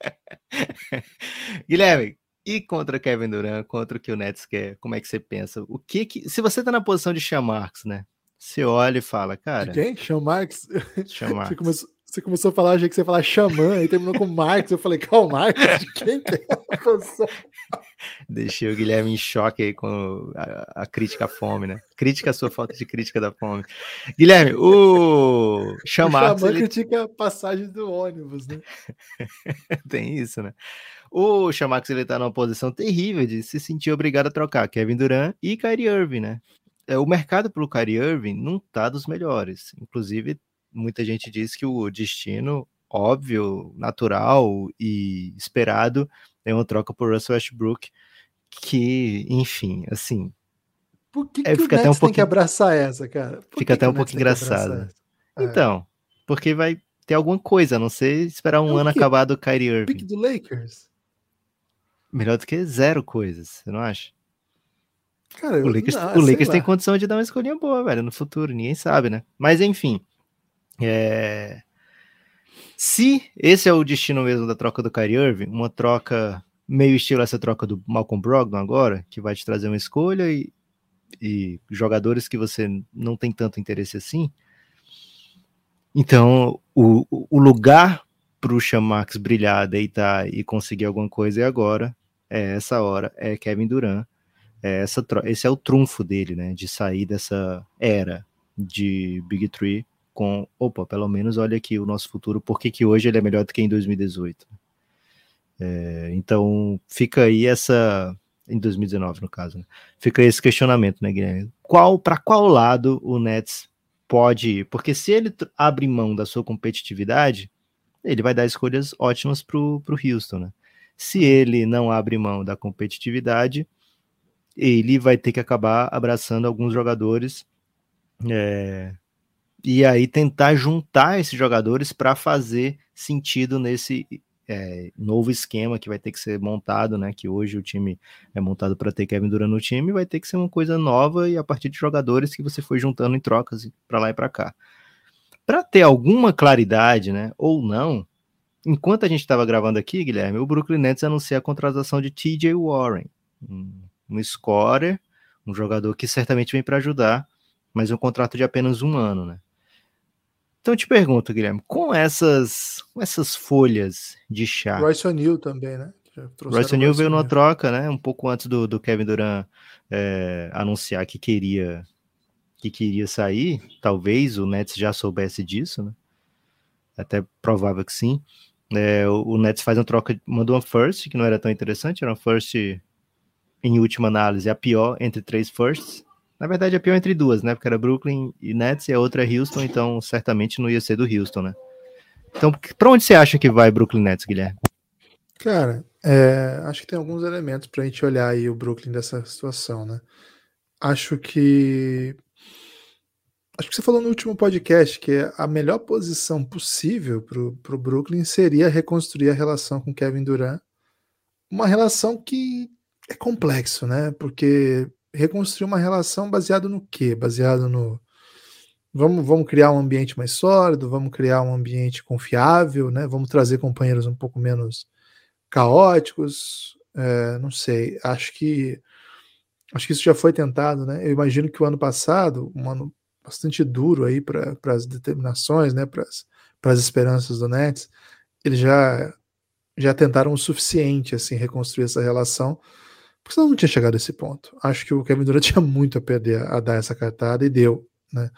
<laughs> Guilherme, e contra Kevin Durant, contra o que o Nets quer, como é que você pensa? O que que. Se você tá na posição de Sean Marks, né? Você olha e fala, cara. De quem? Sean Marks? <laughs> Sean Marks. Você começou, você começou a falar, achei que você ia falar xamã, e terminou com Marx. Eu falei, qual Marx? De quem que é a Deixei o Guilherme em choque aí com a, a, crítica à fome, né? Crítica à sua falta de crítica da fome. Guilherme, o Xamã. O Xamã ele... critica a passagem do ônibus, né? <laughs> Tem isso, né? O Chamax ele tá numa posição terrível de se sentir obrigado a trocar Kevin Durant e Kyrie Irving, né? É, o mercado pelo Kyrie Irving não tá dos melhores. Inclusive, muita gente diz que o destino óbvio, natural e esperado é uma troca por Russell Westbrook, que, enfim, assim. Por que, é, que fica o até um pouquinho, tem que abraçar essa, cara? Por fica até um pouco engraçado. É. Então, porque vai ter alguma coisa, a não ser esperar um é ano acabar do Kyrie Irving. Pique do Lakers? Melhor do que zero coisas, você não acha? Cara, o Lakers, não, o Lakers tem condição de dar uma escolhinha boa, velho, no futuro, ninguém sabe, né? Mas enfim, é... Se esse é o destino mesmo da troca do Kyrie Irving, uma troca meio estilo essa troca do Malcolm Brogdon agora, que vai te trazer uma escolha e, e jogadores que você não tem tanto interesse assim. Então, o, o lugar para o Chamax brilhar, deitar e conseguir alguma coisa é agora, é essa hora, é Kevin Durant. É essa, esse é o trunfo dele, né? De sair dessa era de Big Three com, opa, pelo menos olha aqui o nosso futuro, por que, que hoje ele é melhor do que em 2018? É, então fica aí essa, em 2019 no caso, né? fica esse questionamento, né, Guilherme? Qual, para qual lado o Nets pode ir? Porque se ele abre mão da sua competitividade, ele vai dar escolhas ótimas para o Houston, né? Se ele não abre mão da competitividade, ele vai ter que acabar abraçando alguns jogadores é, e aí tentar juntar esses jogadores para fazer sentido nesse é, novo esquema que vai ter que ser montado, né? Que hoje o time é montado para ter Kevin Durant no time, vai ter que ser uma coisa nova e a partir de jogadores que você foi juntando em trocas para lá e para cá. Para ter alguma claridade, né? Ou não, enquanto a gente estava gravando aqui, Guilherme, o Brooklyn Nets anuncia a contratação de T.J. Warren, um, scorer, Um jogador que certamente vem para ajudar, mas um contrato de apenas um ano, né? Então eu te pergunto, Guilherme, com essas, com essas folhas de chá. Royce O'Neal também, né? Royce O'Neal veio numa troca, né? Um pouco antes do, do Kevin Durant é, anunciar que queria que queria sair. Talvez o Nets já soubesse disso, né? Até provável que sim. É, o, Nets faz uma troca, mandou uma first, que não era tão interessante, era uma first em última análise, a pior entre três firsts. Na verdade, a pior entre duas, né? Porque era Brooklyn e Nets e a outra é Houston, então certamente não ia ser do Houston, né? Então, para onde você acha que vai Brooklyn Nets, Guilherme? Cara, é, acho que tem alguns elementos para a gente olhar aí o Brooklyn dessa situação, né? Acho que acho que você falou no último podcast que a melhor posição possível para o Brooklyn seria reconstruir a relação com Kevin Durant, uma relação que é complexo, né? Porque reconstruir uma relação baseado no quê? Baseado no vamos, vamos criar um ambiente mais sólido, vamos criar um ambiente confiável, né? Vamos trazer companheiros um pouco menos caóticos, é, não sei. Acho que acho que isso já foi tentado, né? Eu imagino que o ano passado, um ano bastante duro aí para as determinações, né? Para as esperanças do Nets, eles já já tentaram o suficiente assim reconstruir essa relação porque senão não tinha chegado a esse ponto. Acho que o Kevin Durant <laughs> tinha muito a perder a dar essa cartada e deu, né?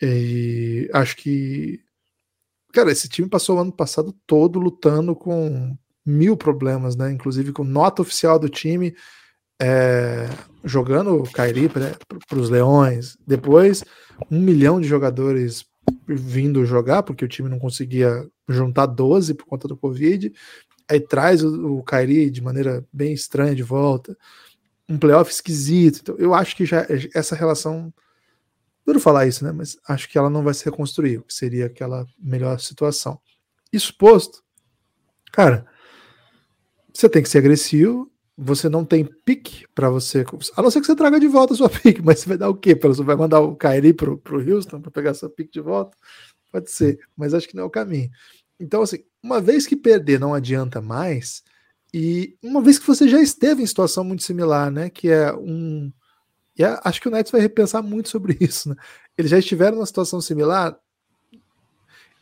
E acho que, cara, esse time passou o ano passado todo lutando com mil problemas, né? Inclusive com nota oficial do time é, jogando o Kairi para os Leões. Depois, um milhão de jogadores vindo jogar, porque o time não conseguia juntar 12 por conta do Covid aí traz o, o Kyrie de maneira bem estranha de volta, um playoff esquisito. Então, eu acho que já essa relação. Duro falar isso, né? Mas acho que ela não vai se reconstruir, o que seria aquela melhor situação. Isso posto, cara, você tem que ser agressivo, você não tem pique para você. A não ser que você traga de volta a sua <laughs> pique, mas você vai dar o quê? Você vai mandar o Kyrie pro, pro Houston para pegar sua pique de volta? Pode ser, mas acho que não é o caminho. Então, assim, uma vez que perder não adianta mais, e uma vez que você já esteve em situação muito similar, né? Que é um. E é, acho que o Nets vai repensar muito sobre <laughs> isso, né? Eles já estiveram numa situação similar.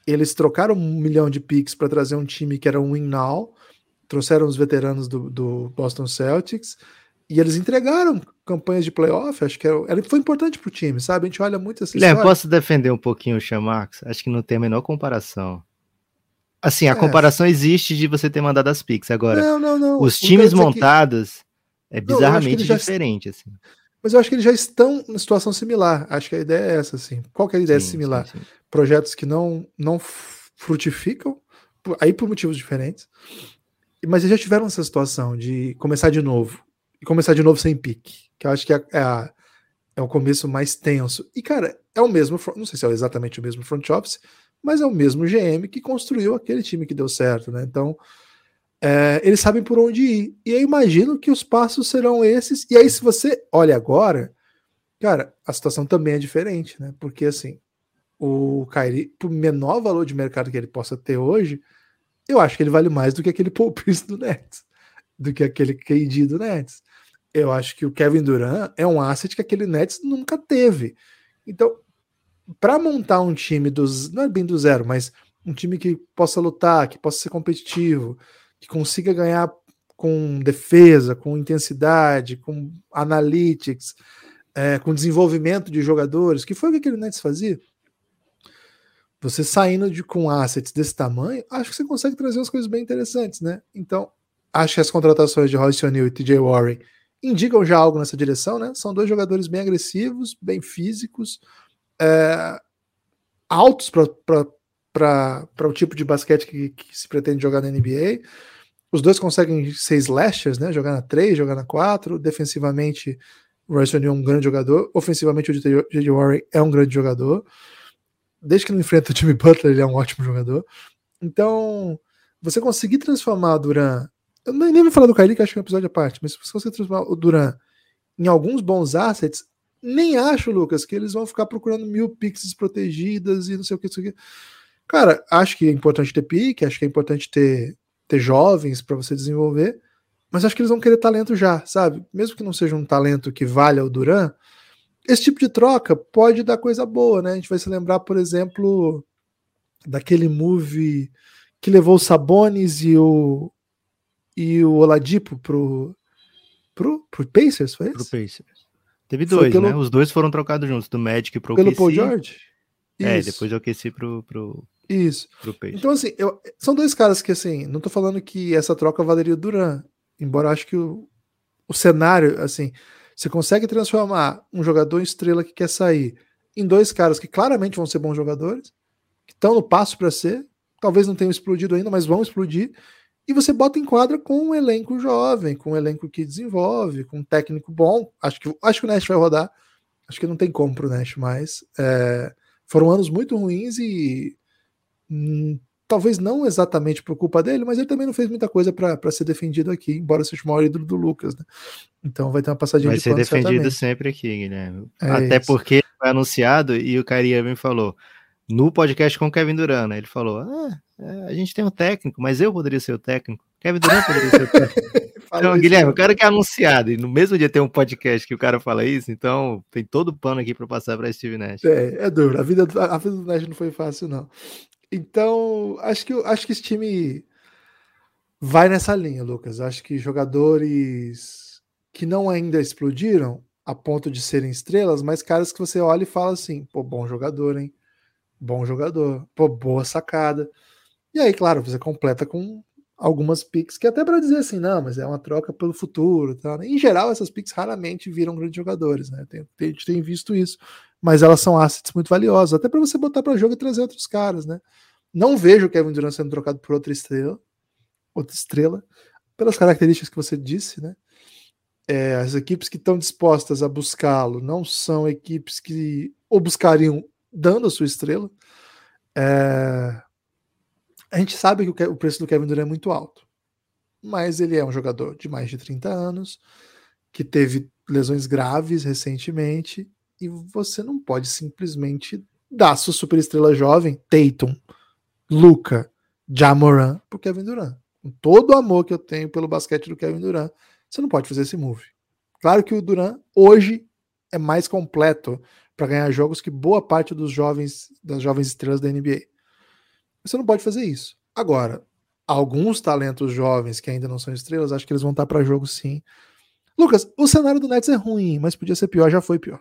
Eles trocaram um milhão de picks para trazer um time que era um win now, trouxeram os veteranos do, do Boston Celtics e eles entregaram campanhas de playoff, acho que era, era foi importante para o time, sabe? A gente olha muito essa Guilherme, posso defender um pouquinho o Chamax? Acho que não tem a menor comparação. Assim, a é. comparação existe de você ter mandado as Pix. Agora, não, não, não. os times montados que... é bizarramente não, diferente. Assim. Mas eu acho que eles já estão em situação similar. Acho que a ideia é essa, assim. Qual que é a ideia sim, similar? Sim, sim. Projetos que não, não frutificam, aí por motivos diferentes. Mas eles já tiveram essa situação de começar de novo. E começar de novo sem pique. Que eu acho que é, é, a, é o começo mais tenso. E, cara, é o mesmo. Não sei se é exatamente o mesmo front office, mas é o mesmo GM que construiu aquele time que deu certo, né? Então, é, eles sabem por onde ir. E eu imagino que os passos serão esses. E aí, se você olha agora, cara, a situação também é diferente, né? Porque assim, o Kyrie, por menor valor de mercado que ele possa ter hoje, eu acho que ele vale mais do que aquele Paul Pierce do Nets, do que aquele KD do Nets. Eu acho que o Kevin Durant é um asset que aquele Nets nunca teve. Então, para montar um time dos. Não é bem do zero, mas um time que possa lutar, que possa ser competitivo, que consiga ganhar com defesa, com intensidade, com analytics, é, com desenvolvimento de jogadores, que foi o que aquele Nets fazia. Você saindo de com assets desse tamanho, acho que você consegue trazer umas coisas bem interessantes, né? Então, acho que as contratações de Royce O'Neal e TJ Warren indicam já algo nessa direção, né? São dois jogadores bem agressivos, bem físicos, é, altos para o tipo de basquete que, que, se pretende jogar na NBA. Os dois conseguem ser slashers, né? Jogar na 3, jogar na 4. Defensivamente, o Royce O'Neal é um grande jogador. Ofensivamente, o J.J. Warren é um grande jogador. Desde que não enfrenta o time Butler, ele é um ótimo jogador. Então, você conseguir transformar o Duran. Eu nem, nem vou falar do Kyrie, que acho que é um episódio à parte, mas se você conseguir transformar o Duran em alguns bons assets, nem acho, Lucas, que eles vão ficar procurando mil pixels protegidas e não sei o que, isso aqui. Cara, acho que é importante ter pique, acho que é importante ter, ter jovens para você desenvolver, mas acho que eles vão querer talento já, sabe? Mesmo que não seja um talento que valha o Duran, esse tipo de troca pode dar coisa boa, né? A gente vai se lembrar, por exemplo, daquele move que levou o Sabonis e o e o Oladipo pro pro, pro Pacers, foi isso? Pro Pacers. Teve dois, pelo, né? Os dois foram trocados juntos, do Magic pro Pelo Paul George? É, depois eu aqueci pro, pro, Isso. Pro Pacers. Então, assim, eu, são dois caras que, assim, não tô falando que essa troca valeria o Duran, embora acho que o, o cenário, assim, você consegue transformar um jogador em estrela que quer sair em dois caras que claramente vão ser bons jogadores, que estão no passo para ser, talvez não tenham explodido ainda, mas vão explodir, e você bota em quadra com um elenco jovem, com um elenco que desenvolve, com um técnico bom. Acho que, acho que o Nash vai rodar. Acho que não tem como pro Nash mais. É, foram anos muito ruins e hum, talvez não exatamente por culpa dele, mas ele também não fez muita coisa para ser defendido aqui, embora seja o maior ídolo do Lucas. Né? Então vai ter uma passadinha vai de ser defendido certamente. sempre aqui, Guilherme. É Até isso. porque foi anunciado e o Caria me falou no podcast com o Kevin Durant, né? Ele falou: ah, é, a gente tem um técnico, mas eu poderia ser o técnico. Kevin Durant poderia ser o técnico. <laughs> então, Guilherme, o cara que é anunciado, e no mesmo dia tem um podcast que o cara fala isso, então tem todo o pano aqui para passar para Steve Nash. É, é duro. A vida, a vida do Nash não foi fácil, não. Então, acho que, acho que esse time vai nessa linha, Lucas. Acho que jogadores que não ainda explodiram a ponto de serem estrelas, mas caras que você olha e fala assim: pô, bom jogador, hein? Bom jogador. Pô, boa sacada. E aí, claro, você completa com algumas picks que até para dizer assim, não, mas é uma troca pelo futuro. Tá? Em geral, essas picks raramente viram grandes jogadores, né? Tem, gente tem visto isso. Mas elas são assets muito valiosos, até para você botar para jogo e trazer outros caras, né? Não vejo o Kevin Durant sendo trocado por outra estrela, outra estrela, pelas características que você disse, né? É, as equipes que estão dispostas a buscá-lo não são equipes que o buscariam dando a sua estrela. É... A gente sabe que o preço do Kevin Durant é muito alto, mas ele é um jogador de mais de 30 anos, que teve lesões graves recentemente, e você não pode simplesmente dar sua superestrela jovem, Tatum, Luca, Jamoran, pro Kevin Durant. Com todo o amor que eu tenho pelo basquete do Kevin Durant, você não pode fazer esse move. Claro que o Durant hoje é mais completo para ganhar jogos que boa parte dos jovens das jovens estrelas da NBA. Você não pode fazer isso. Agora, alguns talentos jovens que ainda não são estrelas, acho que eles vão estar para jogo sim. Lucas, o cenário do Nets é ruim, mas podia ser pior, já foi pior.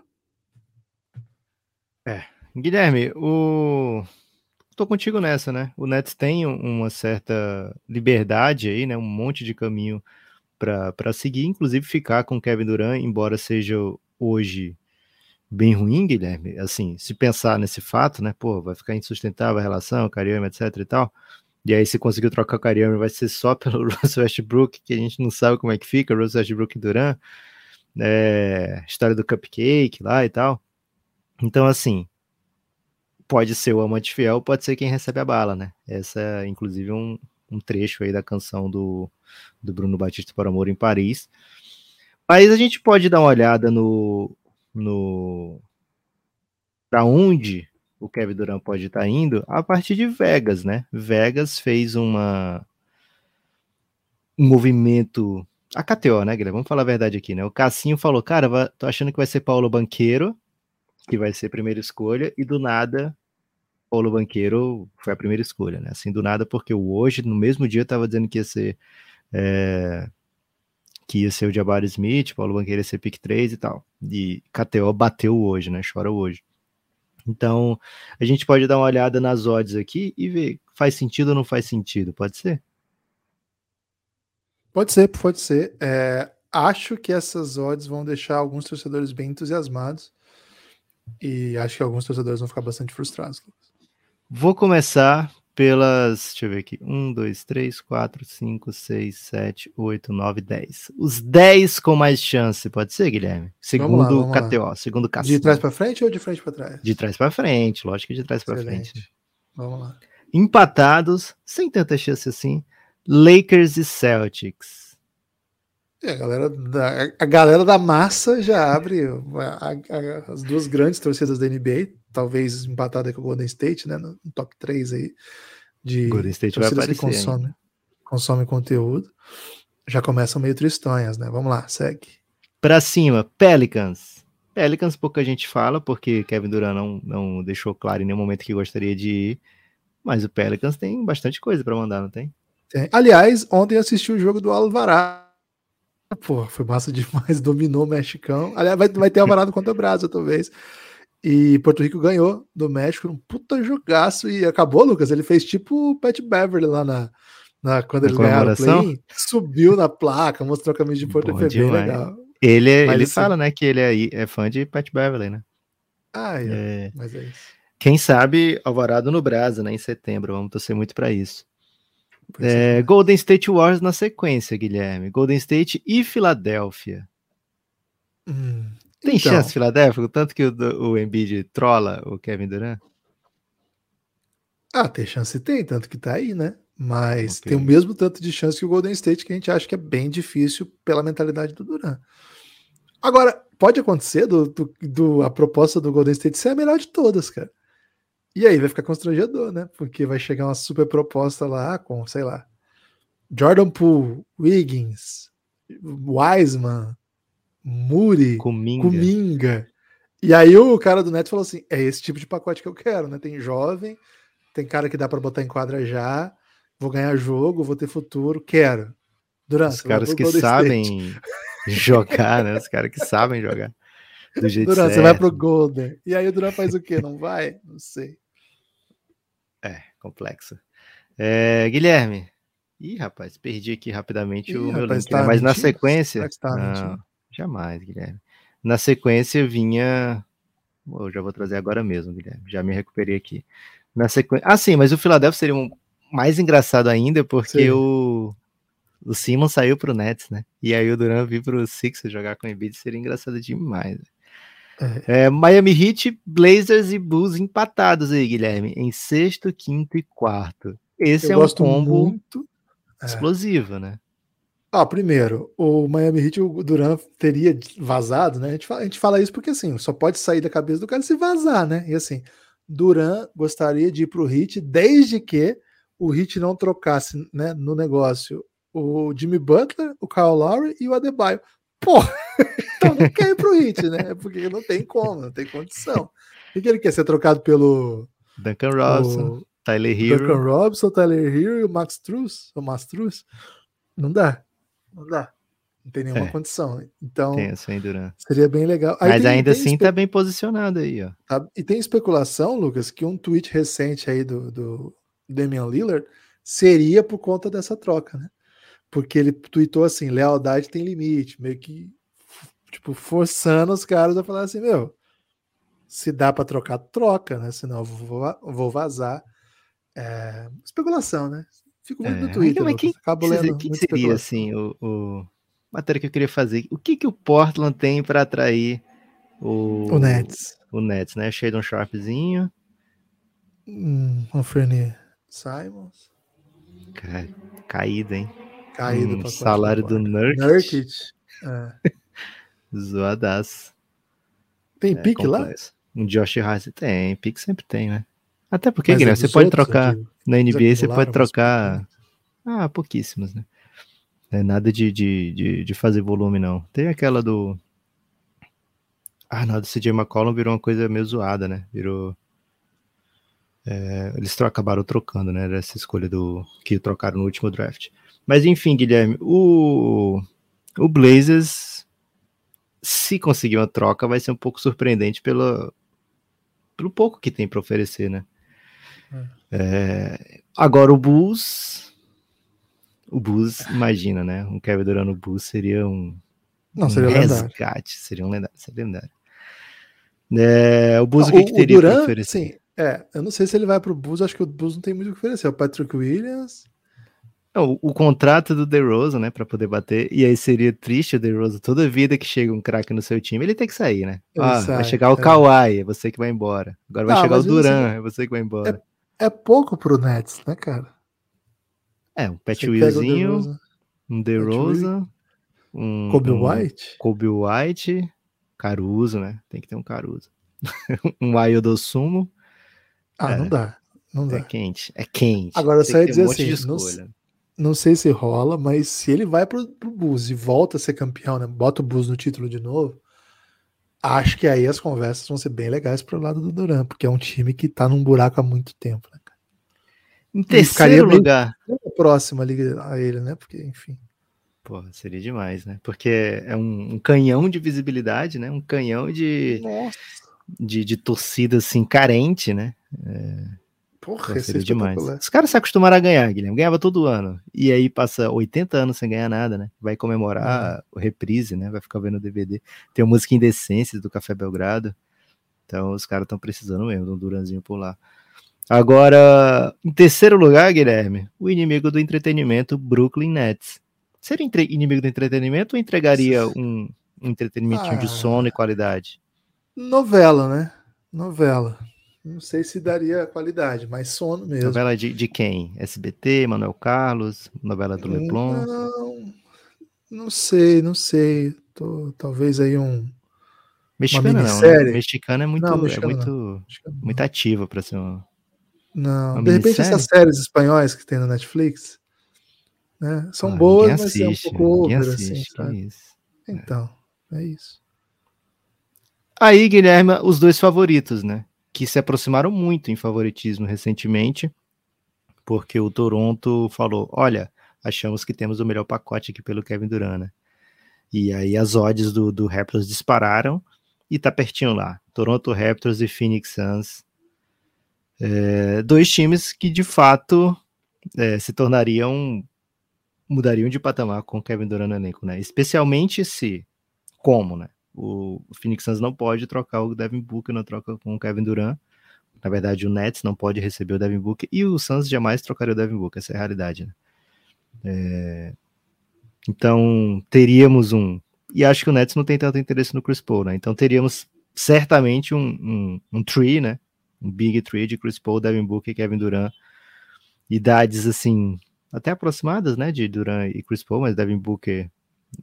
É. Guilherme, o tô contigo nessa, né? O Nets tem uma certa liberdade aí, né? Um monte de caminho para seguir, inclusive ficar com Kevin Durant, embora seja hoje bem ruim, Guilherme, assim, se pensar nesse fato, né, pô, vai ficar insustentável a relação, Cariame, etc e tal, e aí se conseguir trocar o Cariame vai ser só <laughs> pelo Russell Westbrook, que a gente não sabe como é que fica, Russell Westbrook e Duran, é, história do cupcake lá e tal, então assim, pode ser o amante fiel, pode ser quem recebe a bala, né, essa é inclusive um, um trecho aí da canção do, do Bruno Batista por Amor em Paris, mas a gente pode dar uma olhada no no para onde o Kevin Durant pode estar tá indo a partir de Vegas, né? Vegas fez uma um movimento a KTO, né, Guilherme? Vamos falar a verdade aqui, né? O Cassinho falou, cara, tô achando que vai ser Paulo Banqueiro, que vai ser primeira escolha, e do nada Paulo Banqueiro foi a primeira escolha, né? Assim, do nada, porque o hoje, no mesmo dia, tava dizendo que ia ser é, que ia ser o Jabari Smith, Paulo Banqueiro ia ser pick 3 e tal. E KTO bateu hoje, né? Chora hoje. Então, a gente pode dar uma olhada nas odds aqui e ver faz sentido ou não faz sentido, pode ser? Pode ser, pode ser. É, acho que essas odds vão deixar alguns torcedores bem entusiasmados e acho que alguns torcedores vão ficar bastante frustrados. Vou começar pelas. Deixa eu ver aqui. 1, 2, 3, 4, 5, 6, 7, 8, 9, 10. Os 10 com mais chance, pode ser, Guilherme? Segundo o KTO, lá. segundo Cassino. De trás para frente ou de frente para trás? De trás para frente, lógico que de trás para frente. Vamos lá. Empatados, sem tanta chance assim. Lakers e Celtics. E a galera da, a galera da massa já abre a, a, as duas grandes torcidas da NBA, talvez empatada com o Golden State, né, no, top 3 aí de Golden State vai aparecer, que consome, consome conteúdo. Já começam meio tristonhas, né? Vamos lá, segue. Pra cima, Pelicans. Pelicans pouca gente fala, porque Kevin Durant não, não deixou claro em nenhum momento que gostaria de ir. Mas o Pelicans tem bastante coisa para mandar, não tem? tem? Aliás, ontem assisti o jogo do Alvarado. Pô, foi massa <laughs> demais, dominou o mexicão. Aliás, vai, vai ter Alvarado contra o Brasil, talvez. E Porto Rico ganhou do México, um puta jogaço. E acabou, Lucas. Ele fez tipo o Pat Beverly lá na, na quando Na eles ganharam o play subiu na placa, mostrou a camisa de Porto foi demais. legal. Ele, é- ele assim- fala, né, que ele é, é fã de Pat Beverly, né? Ah, é. É, Mas é isso. quem sabe Alvarado no Brasa, né, em setembro. Vamos torcer muito para isso. É, é. Golden State Warriors na sequência, Guilherme. Golden State e Filadélfia. Hum, Tem então, chance, Filadélfia? Tanto que o, o Embiid trola o Kevin Durant? Ah, tem chance tem, tanto que tá aí, né? Mas Ok. tem o mesmo tanto de chance que o Golden State, que a gente acha que é bem difícil pela mentalidade do Duran. Agora, pode acontecer do, do, do- a proposta do Golden State ser a melhor de todas, cara. E aí vai ficar constrangedor, né? Porque vai chegar uma super proposta lá com, sei lá, Jordan Poole, Wiggins, Wiseman, Muri, Cominga. Kuminga. E aí o cara do Neto falou assim: é esse tipo de pacote que eu quero, né? Tem jovem, tem cara que dá pra botar em quadra já, vou ganhar jogo, vou ter futuro, quero. Durant, Os caras que sabem jogar, né? Os caras que sabem jogar. Do jeito Durant, certo. você vai pro Golden. E aí o Durant faz o quê? Não vai? Não sei. É, complexo. É, Guilherme. Ih, rapaz, perdi aqui rapidamente Ih, o meu rapaz, link, né? tá Mas na sequência. Tá não, jamais, Guilherme. Na sequência vinha. Eu já vou trazer agora mesmo, Guilherme. Já me recuperei aqui. Na sequência. Ah, sim, mas o Philadelphia seria um mais engraçado ainda, porque Sim. o. O Simon saiu pro Nets, né? E aí o Duran vir pro Sixers jogar com o Embiid seria engraçado demais. É, Miami Heat, Blazers e Bulls empatados aí, Guilherme, em sexto, quinto e quarto. Esse Eu é um combo muito. É. explosivo, né? Ah, primeiro, o Miami Heat, o Durant teria vazado, né? A gente, fala, a gente fala isso porque assim, só pode sair da cabeça do cara se vazar, né? E assim, Durant gostaria de ir pro Heat desde que o Heat não trocasse né, no negócio o Jimmy Butler, o Kyle Lowry e o Adebayo. Pô, <laughs> então não quer ir pro Heat, né? Porque não tem como, não tem condição. O que ele quer ser trocado pelo Duncan Robinson, o Tyler Hero. Duncan Robinson, Tyler Hero e o Max Truss, o Max Truss? Não dá. Não dá. Não tem nenhuma É. condição. Então, Duran. seria bem legal. Aí Mas tem- ainda tem assim espe- tá bem posicionado aí, ó. tá- E tem especulação, Lucas, que um tweet recente aí do, do Damian Lillard seria por conta dessa troca, né? Porque ele tweetou assim: lealdade tem limite, meio que tipo, forçando os caras a falar assim: meu, se dá para trocar, troca, né? Senão eu vou, vou vazar. É, especulação, né? Fico muito É, no Twitter, mas quem- acabo que, lendo que muita seria, assim, o, o... matéria que eu queria fazer? O que que o Portland tem pra atrair o... O Nets. O Nets, né? Shadon Sharpzinho. Hum, Anthony Simons. Cara, caída, hein? Caído Hum, pra salário do Nurkic. Nurkic. É. <laughs> Zoadaço. Tem É, pique lá? Um Josh Hart tem, pique sempre tem, né? Até porque, é Guilherme, você pode trocar digo. na NBA, você pode trocar. Ah, pouquíssimos, né? Não é nada de, de, de, de fazer volume, não. Tem aquela do. Ah, não, do CJ McCollum virou uma coisa meio zoada, né? Virou. É, eles tro- acabaram trocando, né? Essa escolha do que trocaram no último draft. Mas enfim, Guilherme, o, o Blazers, se conseguir uma troca, vai ser um pouco surpreendente pela, pelo pouco que tem para oferecer, né? É, agora o Bulls, o Bulls, imagina, né? Um Kevin Durant no Bulls seria um, Não, um seria lendário. resgate, seria um lendário, seria lendário. É, o Bulls o que, que teria para oferecer? sim. É, eu não sei se ele vai pro Bulls, acho que o Bulls não tem muito o que oferecer. O Patrick Williams. Não, o, o contrato do DeRozan, né, para poder bater, e aí seria triste o DeRozan, toda vida que chega um craque no seu time, ele tem que sair, né? Ah, sai, vai chegar o é. Kawhi, é você que vai embora. Agora vai Ah, chegar o Duran, assim, é você que vai embora. É pouco pro Nets, né, cara? É, um Pat Willzinho, um DeRozan, um Kobe um White. Kobe White, Caruso, né? Tem que ter um Caruso. <laughs> um Ayodo Sumo, Ah, é. não dá. Não é dá. quente, é quente. Agora, só ia dizer um assim, escolha. Não sei se rola, mas se ele vai pro, pro Bus e volta a ser campeão, né? Bota o Bus no título de novo, acho que aí as conversas vão ser bem legais pro lado do Duran, porque é um time que tá num buraco há muito tempo, né, cara? Em terceiro lugar. Próximo ali a ele, né? Porque, enfim. Porra, seria demais, né? Porque é um, um, canhão de visibilidade, né? Um canhão de, de, de, torcida, assim, carente, né? É... Porra, Pô, seria demais. Os caras se acostumaram a ganhar, Guilherme. Ganhava todo ano. E aí passa 80 anos sem ganhar nada, né? Vai comemorar uhum. o reprise, né? Vai ficar vendo o DVD. Tem a música Indecências do Café Belgrado. Então os caras estão precisando mesmo de um Duranzinho por lá. Agora, em terceiro lugar, Guilherme, o inimigo do entretenimento, Brooklyn Nets. Seria inimigo do entretenimento ou entregaria um, um entretenimento ah, de sono e qualidade? Novela, né? Novela. Não sei se daria qualidade, mas sono mesmo. Novela de, de quem? SBT, Manuel Carlos, novela do Leblon? Não, não sei, não sei. Tô, talvez aí um. Mexicana não, né? Mexicana é muito, não, é muito, muito ativa para ser uma. Não, uma de repente essas séries espanhóis que tem na Netflix né? são ah, boas, mas assiste, é um pouco over, assim, sabe? Então, é isso. Aí, Guilherme, os dois favoritos, né? Que se aproximaram muito em favoritismo recentemente, porque o Toronto falou: olha, achamos que temos o melhor pacote aqui pelo Kevin Durant, né? E aí as odds do, do Raptors dispararam e tá pertinho lá. Toronto Raptors e Phoenix Suns. É, dois times que de fato é, se tornariam mudariam de patamar com o Kevin Durant no elenco, né? Especialmente se como, né? O Phoenix Suns não pode trocar o Devin Booker, não troca com o Kevin Durant. Na verdade, o Nets não pode receber o Devin Booker e o Suns jamais trocaria o Devin Booker, essa é a realidade. Né? É... Então, teríamos um. E acho que o Nets não tem tanto interesse no Chris Paul, né? Então, teríamos certamente um, um, um tree, né? Um big tree de Chris Paul, Devin Booker e Kevin Durant. Idades, assim, até aproximadas, né? De Durant e Chris Paul, mas Devin Booker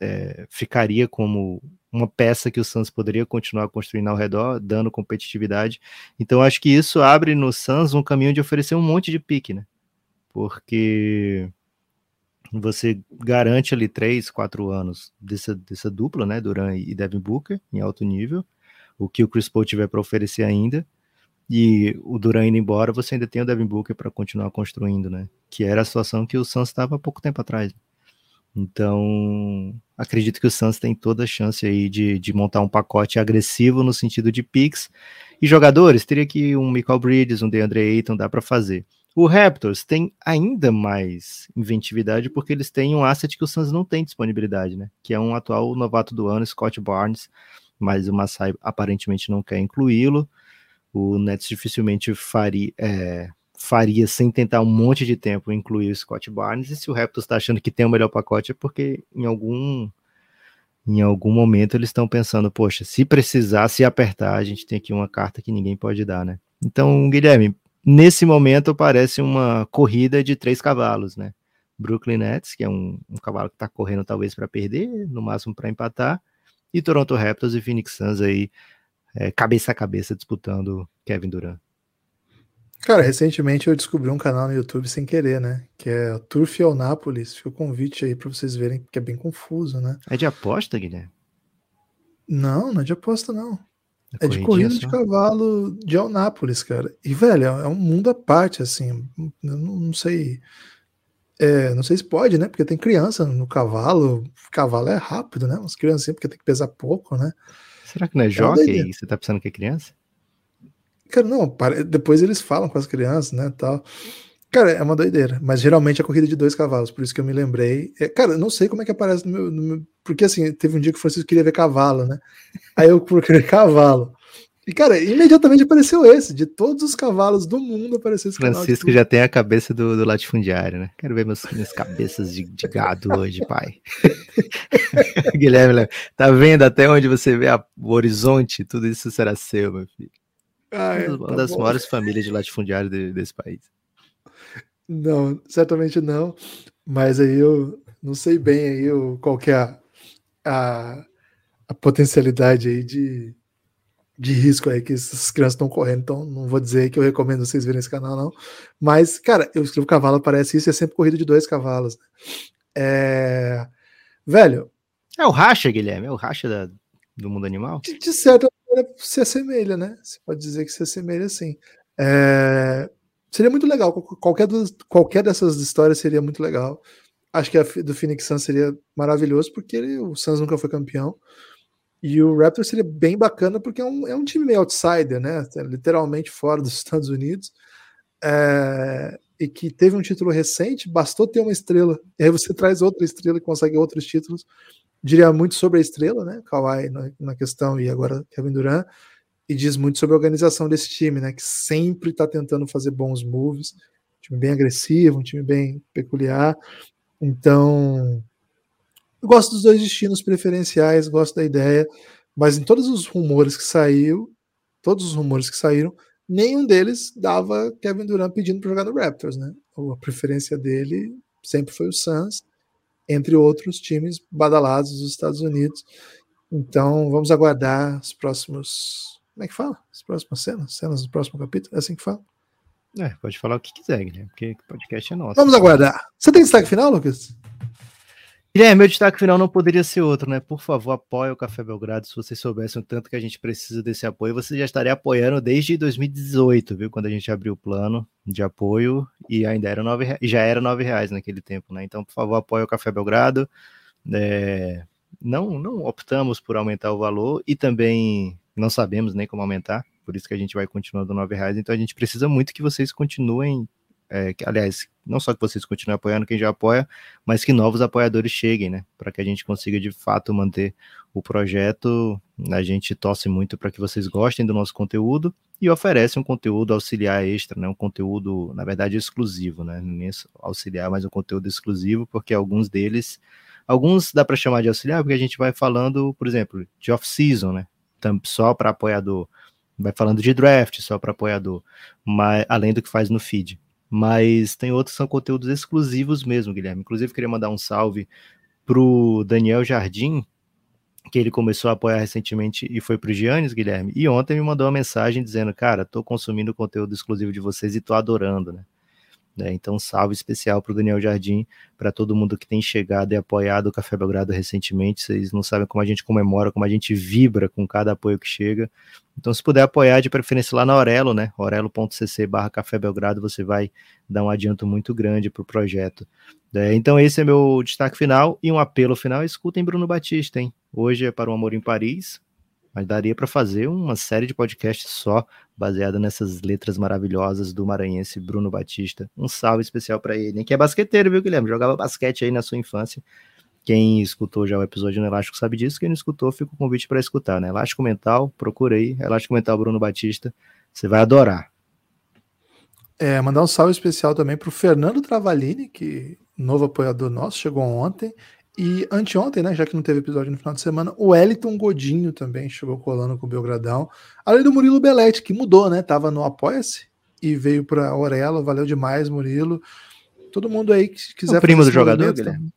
é, ficaria como uma peça que o Suns poderia continuar construindo ao redor, dando competitividade. Então acho que isso abre no Suns um caminho de oferecer um monte de pique, né? Porque você garante ali três, quatro anos dessa, dessa dupla, né? Duran e Devin Booker em alto nível, o que o Chris Paul tiver para oferecer ainda. E o Duran indo embora, você ainda tem o Devin Booker para continuar construindo, né? Que era a situação que o Suns estava há pouco tempo atrás. Então, acredito que o Suns tem toda a chance aí de, de montar um pacote agressivo no sentido de picks. E jogadores, teria que um Michael Bridges, um DeAndre Ayton, dá para fazer. O Raptors tem ainda mais inventividade porque eles têm um asset que o Suns não tem disponibilidade, né? Que é um atual novato do ano, Scott Barnes, mas o Masai aparentemente não quer incluí-lo. O Nets dificilmente faria, é, faria sem tentar um monte de tempo incluir o Scott Barnes, e se o Raptors está achando que tem o melhor pacote é porque em algum em algum momento eles estão pensando, poxa, se precisar, se apertar, a gente tem aqui uma carta que ninguém pode dar, né? Então, Guilherme, nesse momento parece uma corrida de três cavalos, né? Brooklyn Nets, que é um, um cavalo que está correndo talvez para perder, no máximo para empatar, e Toronto Raptors e Phoenix Suns aí é, cabeça a cabeça disputando Kevin Durant. Cara, recentemente eu descobri um canal no YouTube sem querer, né? Que é Turf Nápoles. Fica o convite aí para vocês verem, que é bem confuso, né? É de aposta, Guilherme? Não, não é de aposta, não. É, é de corrida só? de cavalo de Alnápolis, cara. E, velho, é um mundo à parte, assim. Eu não, não sei. É, não sei se pode, né? Porque tem criança no cavalo. Cavalo é rápido, né? Umas criancinhas, porque tem que pesar pouco, né? Será que não é, é jockey? Você tá pensando que é criança? Cara, não, depois eles falam com as crianças, né, tal. Cara, é uma doideira, mas geralmente é corrida de dois cavalos, por isso que eu me lembrei. É, cara, não sei como é que aparece no meu, no meu, Porque assim, teve um dia que o Francisco queria ver cavalo, né? Aí eu procurei <laughs> cavalo. E, cara, imediatamente apareceu esse. De todos os cavalos do mundo apareceu esse Francisco já tem a cabeça do, do latifundiário, né? Quero ver meus, minhas cabeças de, de gado hoje, pai. <laughs> Guilherme, tá vendo até onde você vê a, o horizonte? Tudo isso será seu, meu filho. Ai, uma tá das bom. maiores famílias de latifundiário de, desse país. Não, certamente não. Mas aí eu não sei bem aí o, qual que é a, a, a potencialidade aí de, de risco aí que essas crianças estão correndo, então não vou dizer que eu recomendo vocês verem esse canal, não. Mas, cara, eu escrevo cavalo, parece isso, é sempre corrida de dois cavalos. Né? É... Velho. É o racha, Guilherme, é o racha da, do mundo animal? De, de certa se assemelha, né? Você pode dizer que se assemelha sim. É... Seria muito legal, qualquer, qualquer dessas histórias seria muito legal. Acho que a do Phoenix Suns seria maravilhoso, porque ele, o Suns nunca foi campeão. E o Raptors seria bem bacana porque é um, é um time meio outsider, né? É literalmente fora dos <laughs> Estados Unidos. É, e que teve um título recente, bastou ter uma estrela. E aí você traz outra estrela e consegue outros títulos. Diria muito sobre a estrela, né? Kawhi na, questão e agora Kevin Durant. E diz muito sobre a organização desse time, né? Que sempre está tentando fazer bons moves. Um time bem agressivo, um time bem peculiar. Então, eu gosto dos dois destinos preferenciais, gosto da ideia, mas em todos os rumores que saiu, todos os rumores que saíram, nenhum deles dava Kevin Durant pedindo para jogar no Raptors, né? A preferência dele sempre foi o Suns, entre outros times badalados dos Estados Unidos. Então, vamos aguardar os próximos. Como é que fala? As próximas cenas? Cenas do próximo capítulo? É assim que fala? É, pode falar o que quiser, Guilherme, porque o podcast é nosso. Vamos aguardar. Você tem destaque final, Lucas? Guilherme, meu destaque final não poderia ser outro, né? Por favor, apoie o Café Belgrado. Se vocês soubessem o tanto que a gente precisa desse apoio, você já estaria apoiando desde 2018, viu? Quando a gente abriu o plano de apoio e ainda era nove, já era nove reais naquele tempo, né? Então, por favor, apoie o Café Belgrado. É, não, não optamos por aumentar o valor e também não sabemos nem como aumentar, por isso que a gente vai continuando nove reais. Então, a gente precisa muito que vocês continuem é, que, aliás, não só que vocês continuem apoiando quem já apoia, mas que novos apoiadores cheguem, né? Para que a gente consiga de fato manter o projeto. A gente torce muito para que vocês gostem do nosso conteúdo e oferece um conteúdo auxiliar extra, né? Um conteúdo, na verdade, exclusivo, né? Nem auxiliar, mas um conteúdo exclusivo, porque alguns deles, alguns dá para chamar de auxiliar, porque a gente vai falando, por exemplo, de off-season, né? Só para apoiador. Vai falando de draft só para apoiador, mas além do que faz no feed mas tem outros que são conteúdos exclusivos mesmo, Guilherme. Inclusive, queria mandar um salve pro Daniel Jardim, que ele começou a apoiar recentemente e foi pro Giannis, Guilherme, e ontem me mandou uma mensagem dizendo, cara, tô consumindo conteúdo exclusivo de vocês e tô adorando, né? Né? Então, salve especial para o Daniel Jardim, para todo mundo que tem chegado e apoiado o Café Belgrado recentemente. Vocês não sabem como a gente comemora, como a gente vibra com cada apoio que chega. Então, se puder apoiar, de preferência lá na Aurelo, né? Aurelo.cc barra Café Belgrado, você vai dar um adianto muito grande para o projeto. É, então, esse é meu destaque final e um apelo final. Escutem Bruno Batista, hein? Hoje é para o Amor em Paris, mas daria para fazer uma série de podcasts só baseada nessas letras maravilhosas do maranhense Bruno Batista. Um salve especial para ele, que é basqueteiro, viu, Guilherme? Jogava basquete aí na sua infância. Quem escutou já o episódio no Elástico sabe disso, quem não escutou, fica o convite para escutar, né? Elástico Mental, procura aí, Elástico Mental Bruno Batista, você vai adorar. É, mandar um salve especial também para o Fernando Travalini, que novo apoiador nosso, chegou ontem, e anteontem, né, já que não teve episódio no final de semana, o Wellington Godinho também chegou colando com o Belgradão. Além do Murilo Belete, que mudou, né? Tava no Apoia-se e veio para Aurela. Valeu demais, Murilo. Todo mundo aí que quiser. É o primo do jogador, Guilherme?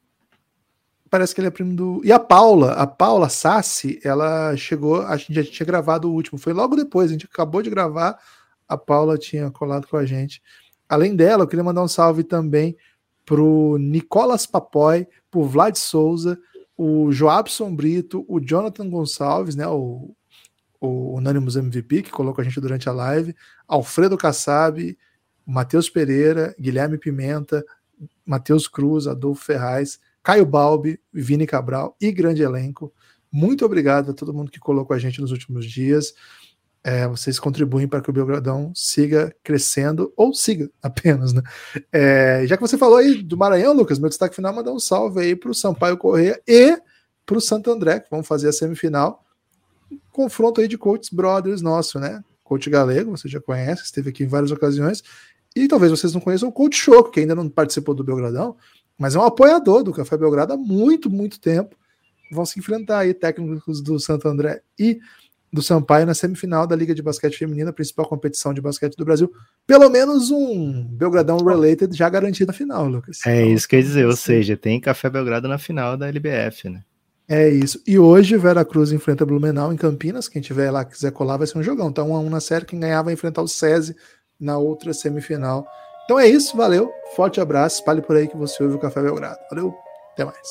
Parece que ele é primo do. E a Paula, a Paula Sassi, ela chegou, a gente já tinha gravado o último, foi logo depois, a gente acabou de gravar, a Paula tinha colado com a gente. Além dela, eu queria mandar um salve também pro Nicolas Papoy, pro Vlad Souza, o Joabson Brito, o Jonathan Gonçalves, né, o, o Anonymous MVP, que colocou a gente durante a live, Alfredo Kassab, Matheus Pereira, Guilherme Pimenta, Matheus Cruz, Adolfo Ferraz, Caio Balbi, Vini Cabral e grande elenco. Muito obrigado a todo mundo que colocou a gente nos últimos dias. É, vocês contribuem para que o Belgradão siga crescendo, ou siga <laughs> apenas, né? É, já que você falou aí do Maranhão, Lucas, meu destaque final é mandar um salve aí para o Sampaio Correia e para o Santo André, que vão fazer a semifinal. Confronto aí de coaches brothers nosso, né? Coach Galego, você já conhece, esteve aqui em várias ocasiões. E talvez vocês não conheçam o Coach Choco, que ainda não participou do Belgradão, mas é um apoiador do Café Belgrado há muito, muito tempo. Vão se enfrentar aí técnicos do Santo André e do Sampaio na semifinal da Liga de Basquete Feminina, principal competição de basquete do Brasil. Pelo menos um Belgradão Related já garantido na final, Lucas. É então, isso que eu ia dizer, ou seja, tem Café Belgrado na final da LBF, né? É isso. E hoje Vera Cruz enfrenta Blumenau em Campinas. Quem tiver lá quiser colar vai ser um jogão. Então, 1 a 1 na série. Quem ganhar vai enfrentar o SESI na outra semifinal. Então é isso, valeu. Forte abraço. Espalhe por aí que você ouve o Café Belgrado. Valeu, até mais.